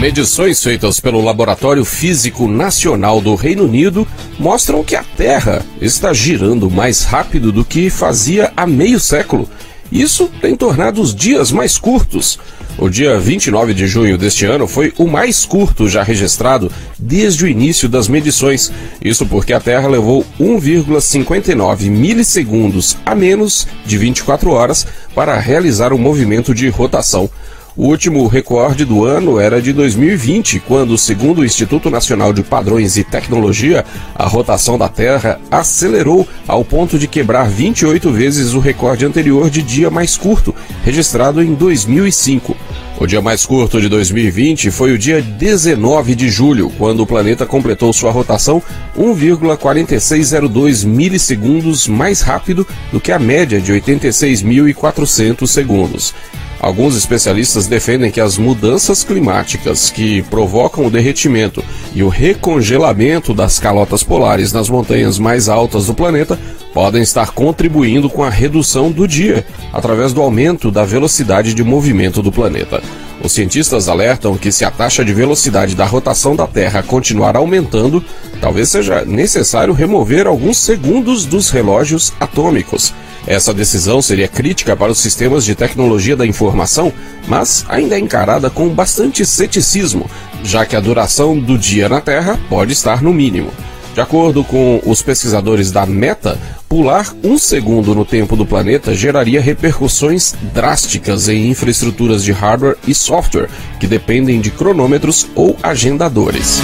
L: Medições feitas pelo Laboratório Físico Nacional do Reino Unido mostram que a Terra está girando mais rápido do que fazia há meio século. Isso tem tornado os dias mais curtos. O dia 29 de junho deste ano foi o mais curto já registrado desde o início das medições. Isso porque a Terra levou 1,59 milissegundos a menos de 24 horas para realizar o movimento de rotação. O último recorde do ano era de 2020, quando, segundo o Instituto Nacional de Padrões e Tecnologia, a rotação da Terra acelerou ao ponto de quebrar 28 vezes o recorde anterior de dia mais curto, registrado em 2005. O dia mais curto de 2020 foi o dia 19 de julho, quando o planeta completou sua rotação 1,4602 milissegundos mais rápido do que a média de 86.400 segundos. Alguns especialistas defendem que as mudanças climáticas que provocam o derretimento e o recongelamento das calotas polares nas montanhas mais altas do planeta podem estar contribuindo com a redução do dia, através do aumento da velocidade de movimento do planeta. Os cientistas alertam que se a taxa de velocidade da rotação da Terra continuar aumentando, talvez seja necessário remover alguns segundos dos relógios atômicos essa decisão seria crítica para os sistemas de tecnologia da informação, mas ainda é encarada com bastante ceticismo, já que a duração do dia na Terra pode estar no mínimo. De acordo com os pesquisadores da Meta, pular um segundo no tempo do planeta geraria repercussões drásticas em infraestruturas de hardware e software que dependem de cronômetros ou agendadores.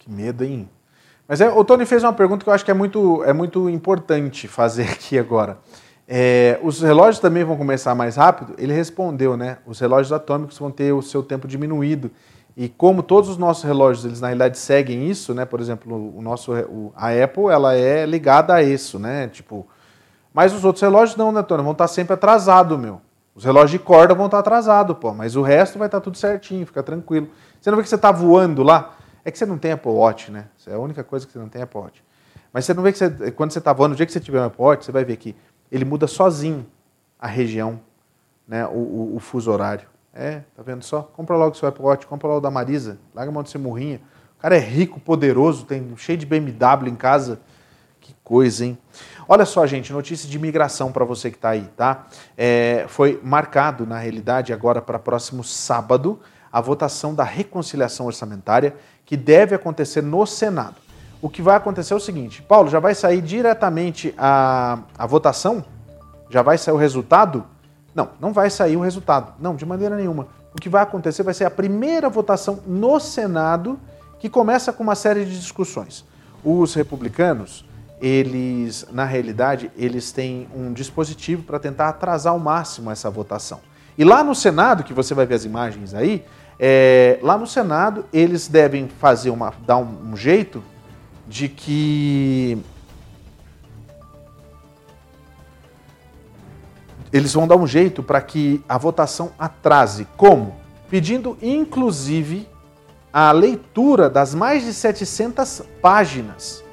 B: Que medo, hein? Mas é, o Tony fez uma pergunta que eu acho que é muito, é muito importante fazer aqui agora. É, os relógios também vão começar mais rápido? Ele respondeu, né? Os relógios atômicos vão ter o seu tempo diminuído. E como todos os nossos relógios, eles na realidade seguem isso, né? Por exemplo, o nosso, o, a Apple, ela é ligada a isso, né? Tipo, mas os outros relógios não, né, Tony? Vão estar sempre atrasados, meu. Os relógios de corda vão estar atrasados, pô. Mas o resto vai estar tudo certinho, fica tranquilo. Você não vê que você está voando lá? É que você não tem Apple Watch, né? É a única coisa que você não tem Apple Watch. Mas você não vê que você, quando você está voando, no dia que você tiver um Apple Watch, você vai ver que ele muda sozinho a região, né? o, o, o fuso horário. É, tá vendo só? Compra logo o seu Apple Watch, compra logo da Marisa, larga a mão de ser murrinha. O cara é rico, poderoso, tem cheio de BMW em casa. Que coisa, hein? Olha só, gente, notícia de imigração para você que está aí, tá? É, foi marcado, na realidade, agora para próximo sábado, a votação da reconciliação orçamentária que deve acontecer no Senado. O que vai acontecer é o seguinte: Paulo, já vai sair diretamente a, a votação? Já vai sair o resultado? Não, não vai sair o resultado. Não, de maneira nenhuma. O que vai acontecer vai ser a primeira votação no Senado, que começa com uma série de discussões. Os republicanos, eles, na realidade, eles têm um dispositivo para tentar atrasar ao máximo essa votação. E lá no Senado, que você vai ver as imagens aí, é, lá no Senado, eles devem fazer uma, dar um, um jeito de que eles vão dar um jeito para que a votação atrase. Como? Pedindo, inclusive, a leitura das mais de 700 páginas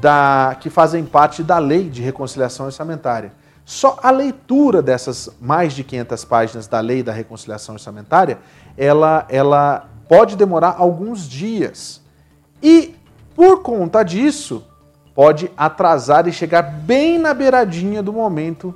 B: da, que fazem parte da lei de reconciliação orçamentária. Só a leitura dessas mais de 500 páginas da lei da reconciliação orçamentária, ela, ela pode demorar alguns dias. E por conta disso, pode atrasar e chegar bem na beiradinha do momento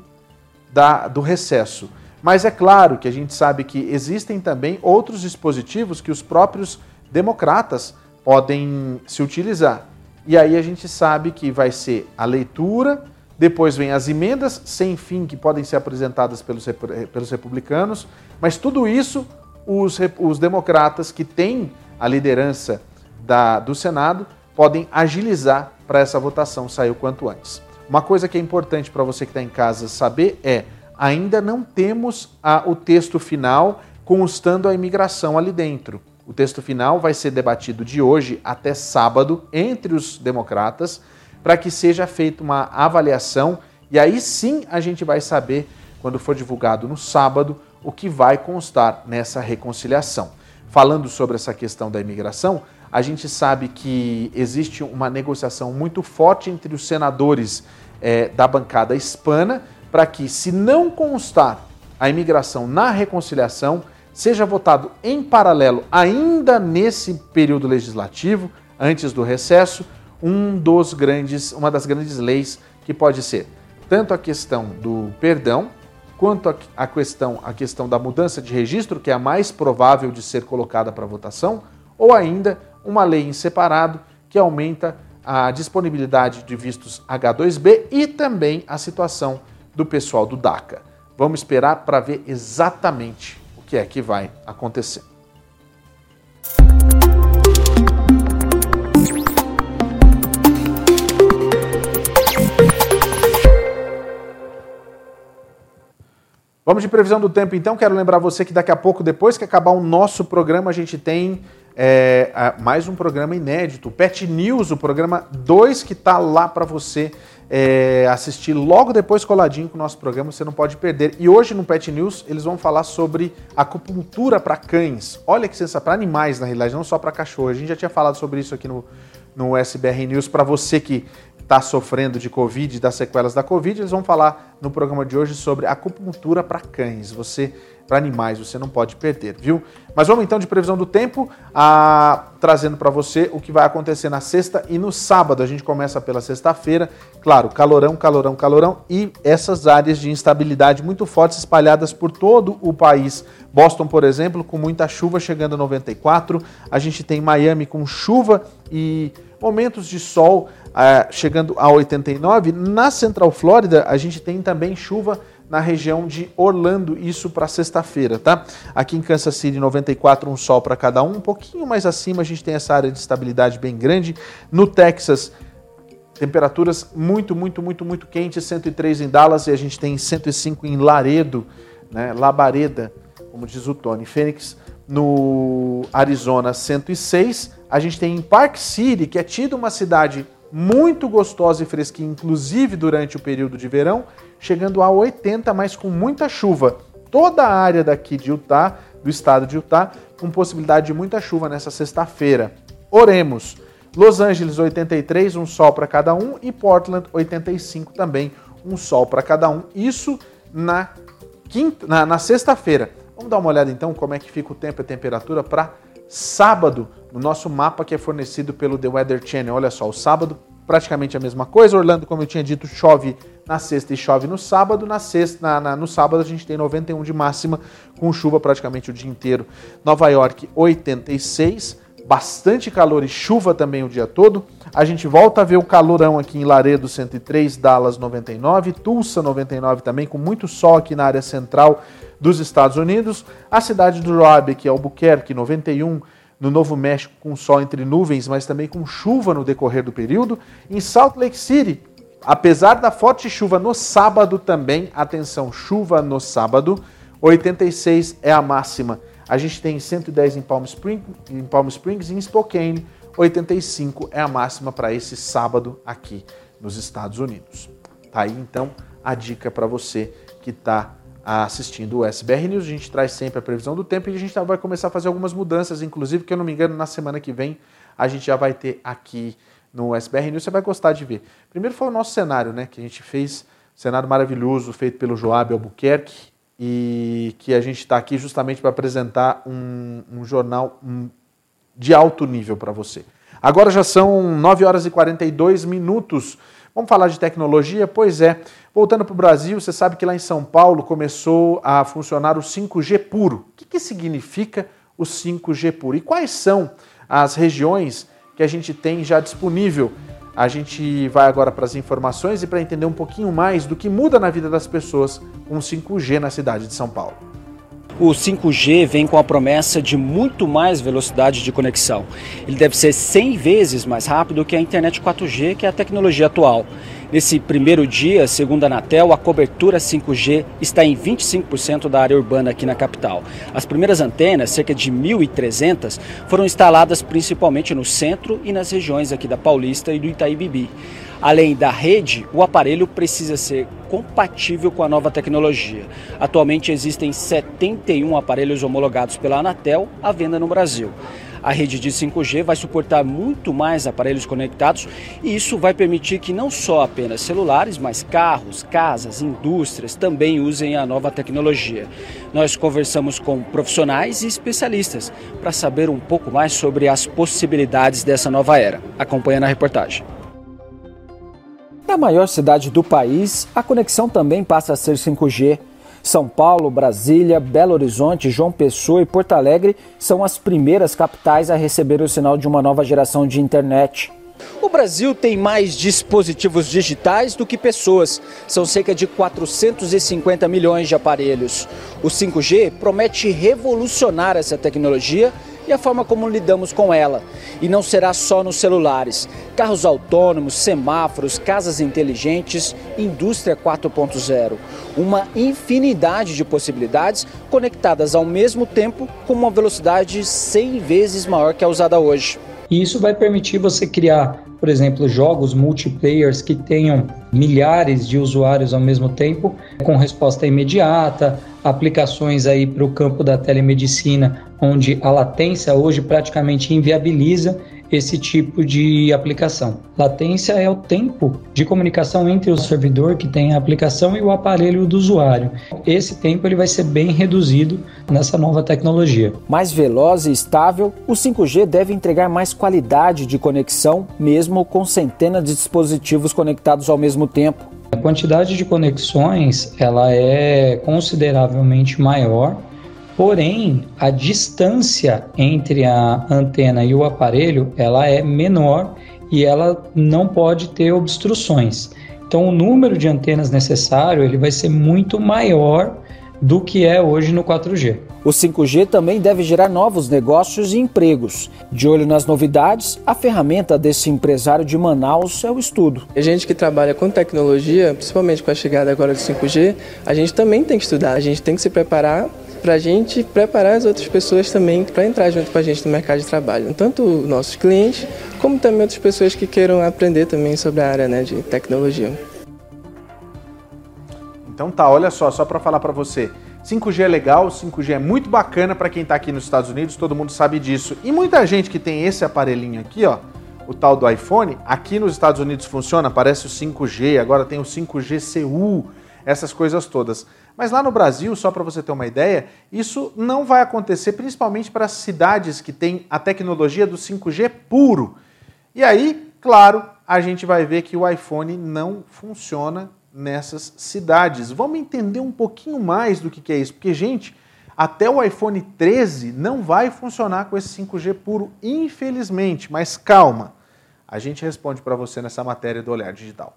B: da, do recesso. Mas é claro que a gente sabe que existem também outros dispositivos que os próprios democratas podem se utilizar. E aí a gente sabe que vai ser a leitura, depois vem as emendas sem fim que podem ser apresentadas pelos, pelos republicanos, mas tudo isso os, os democratas que têm a liderança da, do Senado podem agilizar para essa votação sair o quanto antes. Uma coisa que é importante para você que está em casa saber é ainda não temos a, o texto final constando a imigração ali dentro. O texto final vai ser debatido de hoje até sábado entre os democratas para que seja feita uma avaliação e aí sim a gente vai saber, quando for divulgado no sábado, o que vai constar nessa reconciliação. Falando sobre essa questão da imigração, a gente sabe que existe uma negociação muito forte entre os senadores é, da bancada hispana para que, se não constar a imigração na reconciliação, seja votado em paralelo, ainda nesse período legislativo, antes do recesso, um dos grandes, uma das grandes leis que pode ser tanto a questão do perdão, quanto a questão, a questão da mudança de registro, que é a mais provável de ser colocada para votação, ou ainda uma lei em separado que aumenta a disponibilidade de vistos H2B e também a situação do pessoal do DACA. Vamos esperar para ver exatamente o que é que vai acontecer. Vamos de previsão do tempo então. Quero lembrar você que daqui a pouco, depois que acabar o nosso programa, a gente tem é, mais um programa inédito, Pet News, o programa 2 que está lá para você é, assistir logo depois coladinho com o nosso programa, você não pode perder. E hoje no Pet News eles vão falar sobre acupuntura para cães. Olha que sensação, para animais na realidade, não só para cachorro. A gente já tinha falado sobre isso aqui no, no SBR News. Para você que está sofrendo de Covid, das sequelas da Covid, eles vão falar no programa de hoje sobre acupuntura para cães, você para animais, você não pode perder, viu? Mas vamos então de previsão do tempo, a, trazendo para você o que vai acontecer na sexta e no sábado. A gente começa pela sexta-feira, claro, calorão, calorão, calorão e essas áreas de instabilidade muito fortes espalhadas por todo o país. Boston, por exemplo, com muita chuva chegando a 94, a gente tem Miami com chuva e momentos de sol uh, chegando a 89. Na Central Flórida, a gente tem também chuva na região de Orlando, isso para sexta-feira, tá? Aqui em Kansas City, 94, um sol para cada um. Um pouquinho mais acima, a gente tem essa área de estabilidade bem grande. No Texas, temperaturas muito, muito, muito, muito quentes, 103 em Dallas e a gente tem 105 em Laredo, né? Labareda, como diz o Tony. Fênix, no Arizona, 106. A gente tem em Park City, que é tido uma cidade muito gostosa e fresquinha, inclusive durante o período de verão, chegando a 80, mas com muita chuva. Toda a área daqui de Utah, do estado de Utah, com possibilidade de muita chuva nessa sexta-feira. Oremos. Los Angeles 83, um sol para cada um, e Portland 85 também, um sol para cada um. Isso na na, na sexta-feira. Vamos dar uma olhada então como é que fica o tempo e a temperatura para sábado, no nosso mapa que é fornecido pelo The Weather Channel. Olha só, o sábado praticamente a mesma coisa. Orlando, como eu tinha dito, chove na sexta e chove no sábado. Na sexta, na, na, no sábado a gente tem 91 de máxima, com chuva praticamente o dia inteiro. Nova York, 86. Bastante calor e chuva também o dia todo. A gente volta a ver o calorão aqui em Laredo 103, Dallas 99, Tulsa 99 também, com muito sol aqui na área central dos Estados Unidos. A cidade do Roabe, que é Albuquerque 91, no Novo México com sol entre nuvens, mas também com chuva no decorrer do período. Em Salt Lake City, apesar da forte chuva no sábado também, atenção, chuva no sábado, 86 é a máxima. A gente tem 110 em Palm Springs, em Palm Springs e em Spokane, 85 é a máxima para esse sábado aqui nos Estados Unidos. Tá aí então a dica para você que está assistindo o SBR News. A gente traz sempre a previsão do tempo e a gente vai começar a fazer algumas mudanças, inclusive, que eu não me engano, na semana que vem a gente já vai ter aqui no SBR News. Você vai gostar de ver. Primeiro foi o nosso cenário, né? Que a gente fez, cenário maravilhoso, feito pelo Joab Albuquerque, e que a gente está aqui justamente para apresentar um, um jornal um, de alto nível para você. Agora já são 9 horas e 42 minutos. Vamos falar de tecnologia? Pois é. Voltando para o Brasil, você sabe que lá em São Paulo começou a funcionar o 5G puro. O que, que significa o 5G puro? E quais são as regiões que a gente tem já disponível? A gente vai agora para as informações e para entender um pouquinho mais do que muda na vida das pessoas com o 5G na cidade de São Paulo.
M: O 5G vem com a promessa de muito mais velocidade de conexão. Ele deve ser 100 vezes mais rápido que a internet 4G, que é a tecnologia atual. Nesse primeiro dia, segundo a Anatel, a cobertura 5G está em 25% da área urbana aqui na capital. As primeiras antenas, cerca de 1.300, foram instaladas principalmente no centro e nas regiões aqui da Paulista e do Itaí Além da rede, o aparelho precisa ser compatível com a nova tecnologia. Atualmente existem 71 aparelhos homologados pela Anatel à venda no Brasil. A rede de 5G vai suportar muito mais aparelhos conectados e isso vai permitir que não só apenas celulares, mas carros, casas, indústrias também usem a nova tecnologia. Nós conversamos com profissionais e especialistas para saber um pouco mais sobre as possibilidades dessa nova era. Acompanhe na reportagem. Na maior cidade do país, a conexão também passa a ser 5G. São Paulo, Brasília, Belo Horizonte, João Pessoa e Porto Alegre são as primeiras capitais a receber o sinal de uma nova geração de internet. O Brasil tem mais dispositivos digitais do que pessoas. São cerca de 450 milhões de aparelhos. O 5G promete revolucionar essa tecnologia e a forma como lidamos com ela. E não será só nos celulares. Carros autônomos, semáforos, casas inteligentes, indústria 4.0. Uma infinidade de possibilidades conectadas ao mesmo tempo com uma velocidade 100 vezes maior que a usada hoje.
N: E isso vai permitir você criar, por exemplo, jogos multiplayers que tenham milhares de usuários ao mesmo tempo, com resposta imediata, aplicações aí para o campo da telemedicina, onde a latência hoje praticamente inviabiliza esse tipo de aplicação. Latência é o tempo de comunicação entre o servidor que tem a aplicação e o aparelho do usuário. Esse tempo ele vai ser bem reduzido nessa nova tecnologia.
M: Mais veloz e estável, o 5G deve entregar mais qualidade de conexão, mesmo com centenas de dispositivos conectados ao mesmo tempo.
N: A quantidade de conexões ela é consideravelmente maior Porém, a distância entre a antena e o aparelho ela é menor e ela não pode ter obstruções. Então, o número de antenas necessário ele vai ser muito maior do que é hoje no 4G.
M: O 5G também deve gerar novos negócios e empregos. De olho nas novidades, a ferramenta desse empresário de Manaus é o estudo.
O: A gente que trabalha com tecnologia, principalmente com a chegada agora do 5G, a gente também tem que estudar, a gente tem que se preparar para a gente preparar as outras pessoas também para entrar junto com a gente no mercado de trabalho, tanto nossos clientes como também outras pessoas que queiram aprender também sobre a área né, de tecnologia.
B: Então tá, olha só, só para falar para você, 5G é legal, 5G é muito bacana para quem está aqui nos Estados Unidos, todo mundo sabe disso. E muita gente que tem esse aparelhinho aqui, ó, o tal do iPhone, aqui nos Estados Unidos funciona, parece o 5G, agora tem o 5G CU, essas coisas todas. Mas lá no Brasil, só para você ter uma ideia, isso não vai acontecer, principalmente para cidades que têm a tecnologia do 5G puro. E aí, claro, a gente vai ver que o iPhone não funciona nessas cidades. Vamos entender um pouquinho mais do que é isso, porque, gente, até o iPhone 13 não vai funcionar com esse 5G puro, infelizmente. Mas calma, a gente responde para você nessa matéria do Olhar Digital.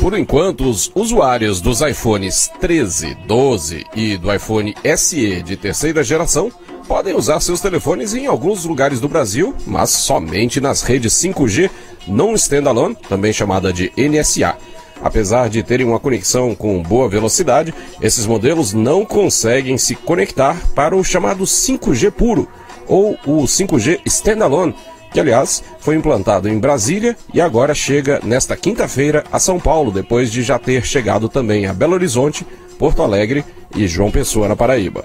L: Por enquanto, os usuários dos iPhones 13, 12 e do iPhone SE de terceira geração podem usar seus telefones em alguns lugares do Brasil, mas somente nas redes 5G não standalone, também chamada de NSA. Apesar de terem uma conexão com boa velocidade, esses modelos não conseguem se conectar para o chamado 5G puro ou o 5G standalone, que aliás foi implantado em Brasília e agora chega nesta quinta-feira a São Paulo, depois de já ter chegado também a Belo Horizonte, Porto Alegre e João Pessoa, na Paraíba.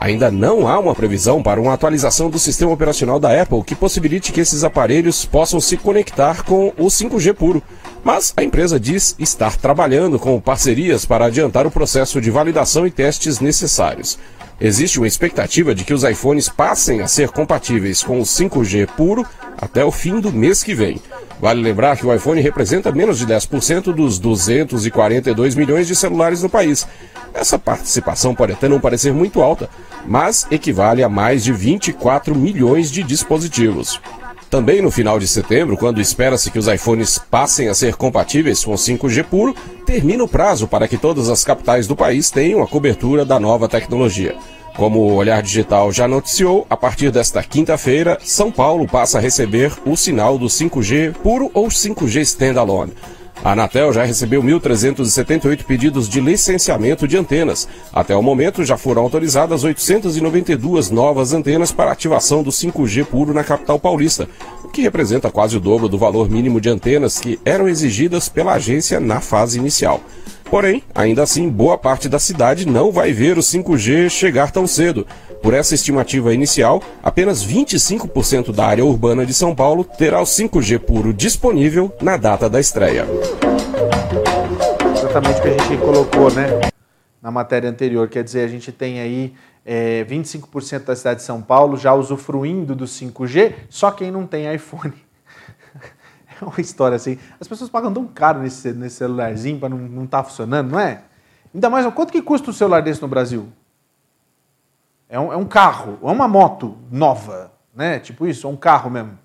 L: Ainda não há uma previsão para uma atualização do sistema operacional da Apple que possibilite que esses aparelhos possam se conectar com o 5G puro. Mas a empresa diz estar trabalhando com parcerias para adiantar o processo de validação e testes necessários. Existe uma expectativa de que os iPhones passem a ser compatíveis com o 5G puro até o fim do mês que vem. Vale lembrar que o iPhone representa menos de 10% dos 242 milhões de celulares no país. Essa participação pode até não parecer muito alta, mas equivale a mais de 24 milhões de dispositivos. Também no final de setembro, quando espera-se que os iPhones passem a ser compatíveis com 5G puro, termina o prazo para que todas as capitais do país tenham a cobertura da nova tecnologia. Como o Olhar Digital já noticiou, a partir desta quinta-feira, São Paulo passa a receber o sinal do 5G puro ou 5G standalone. A Anatel já recebeu 1.378 pedidos de licenciamento de antenas. Até o momento, já foram autorizadas 892 novas antenas para ativação do 5G puro na capital paulista, o que representa quase o dobro do valor mínimo de antenas que eram exigidas pela agência na fase inicial. Porém, ainda assim, boa parte da cidade não vai ver o 5G chegar tão cedo. Por essa estimativa inicial, apenas 25% da área urbana de São Paulo terá o 5G puro disponível na data da estreia.
B: Exatamente o que a gente colocou, né? Na matéria anterior, quer dizer, a gente tem aí é, 25% da cidade de São Paulo já usufruindo do 5G, só quem não tem iPhone. É uma história assim. As pessoas pagam tão caro nesse, nesse celularzinho para não estar tá funcionando, não é? Ainda mais, quanto que custa um celular desse no Brasil? É um, é um carro, é uma moto nova, né? Tipo isso, é um carro mesmo.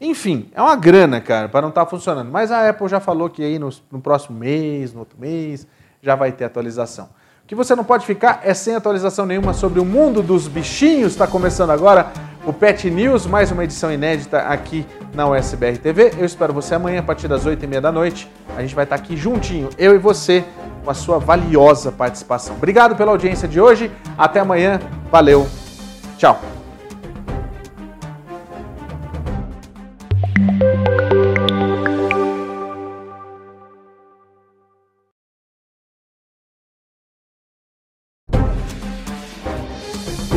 B: Enfim, é uma grana, cara, para não estar tá funcionando. Mas a Apple já falou que aí no, no próximo mês, no outro mês, já vai ter atualização. O que você não pode ficar é sem atualização nenhuma sobre o mundo dos bichinhos. Está começando agora o Pet News, mais uma edição inédita aqui na USBR TV. Eu espero você amanhã a partir das 8h30 da noite. A gente vai estar aqui juntinho, eu e você, com a sua valiosa participação. Obrigado pela audiência de hoje. Até amanhã. Valeu. Tchau.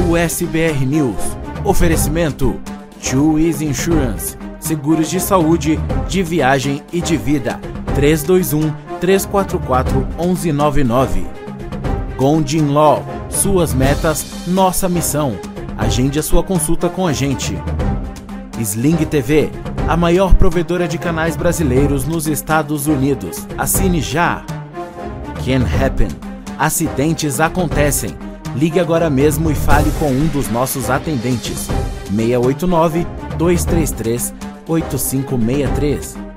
A: USBR News. Oferecimento Easy Insurance. Seguros de saúde, de viagem e de vida. 321 344 1199. Gondin Law. Suas metas, nossa missão. Agende a sua consulta com a gente. Sling TV, a maior provedora de canais brasileiros nos Estados Unidos. Assine já. Can Happen. Acidentes acontecem. Ligue agora mesmo e fale com um dos nossos atendentes. 689 233 8563.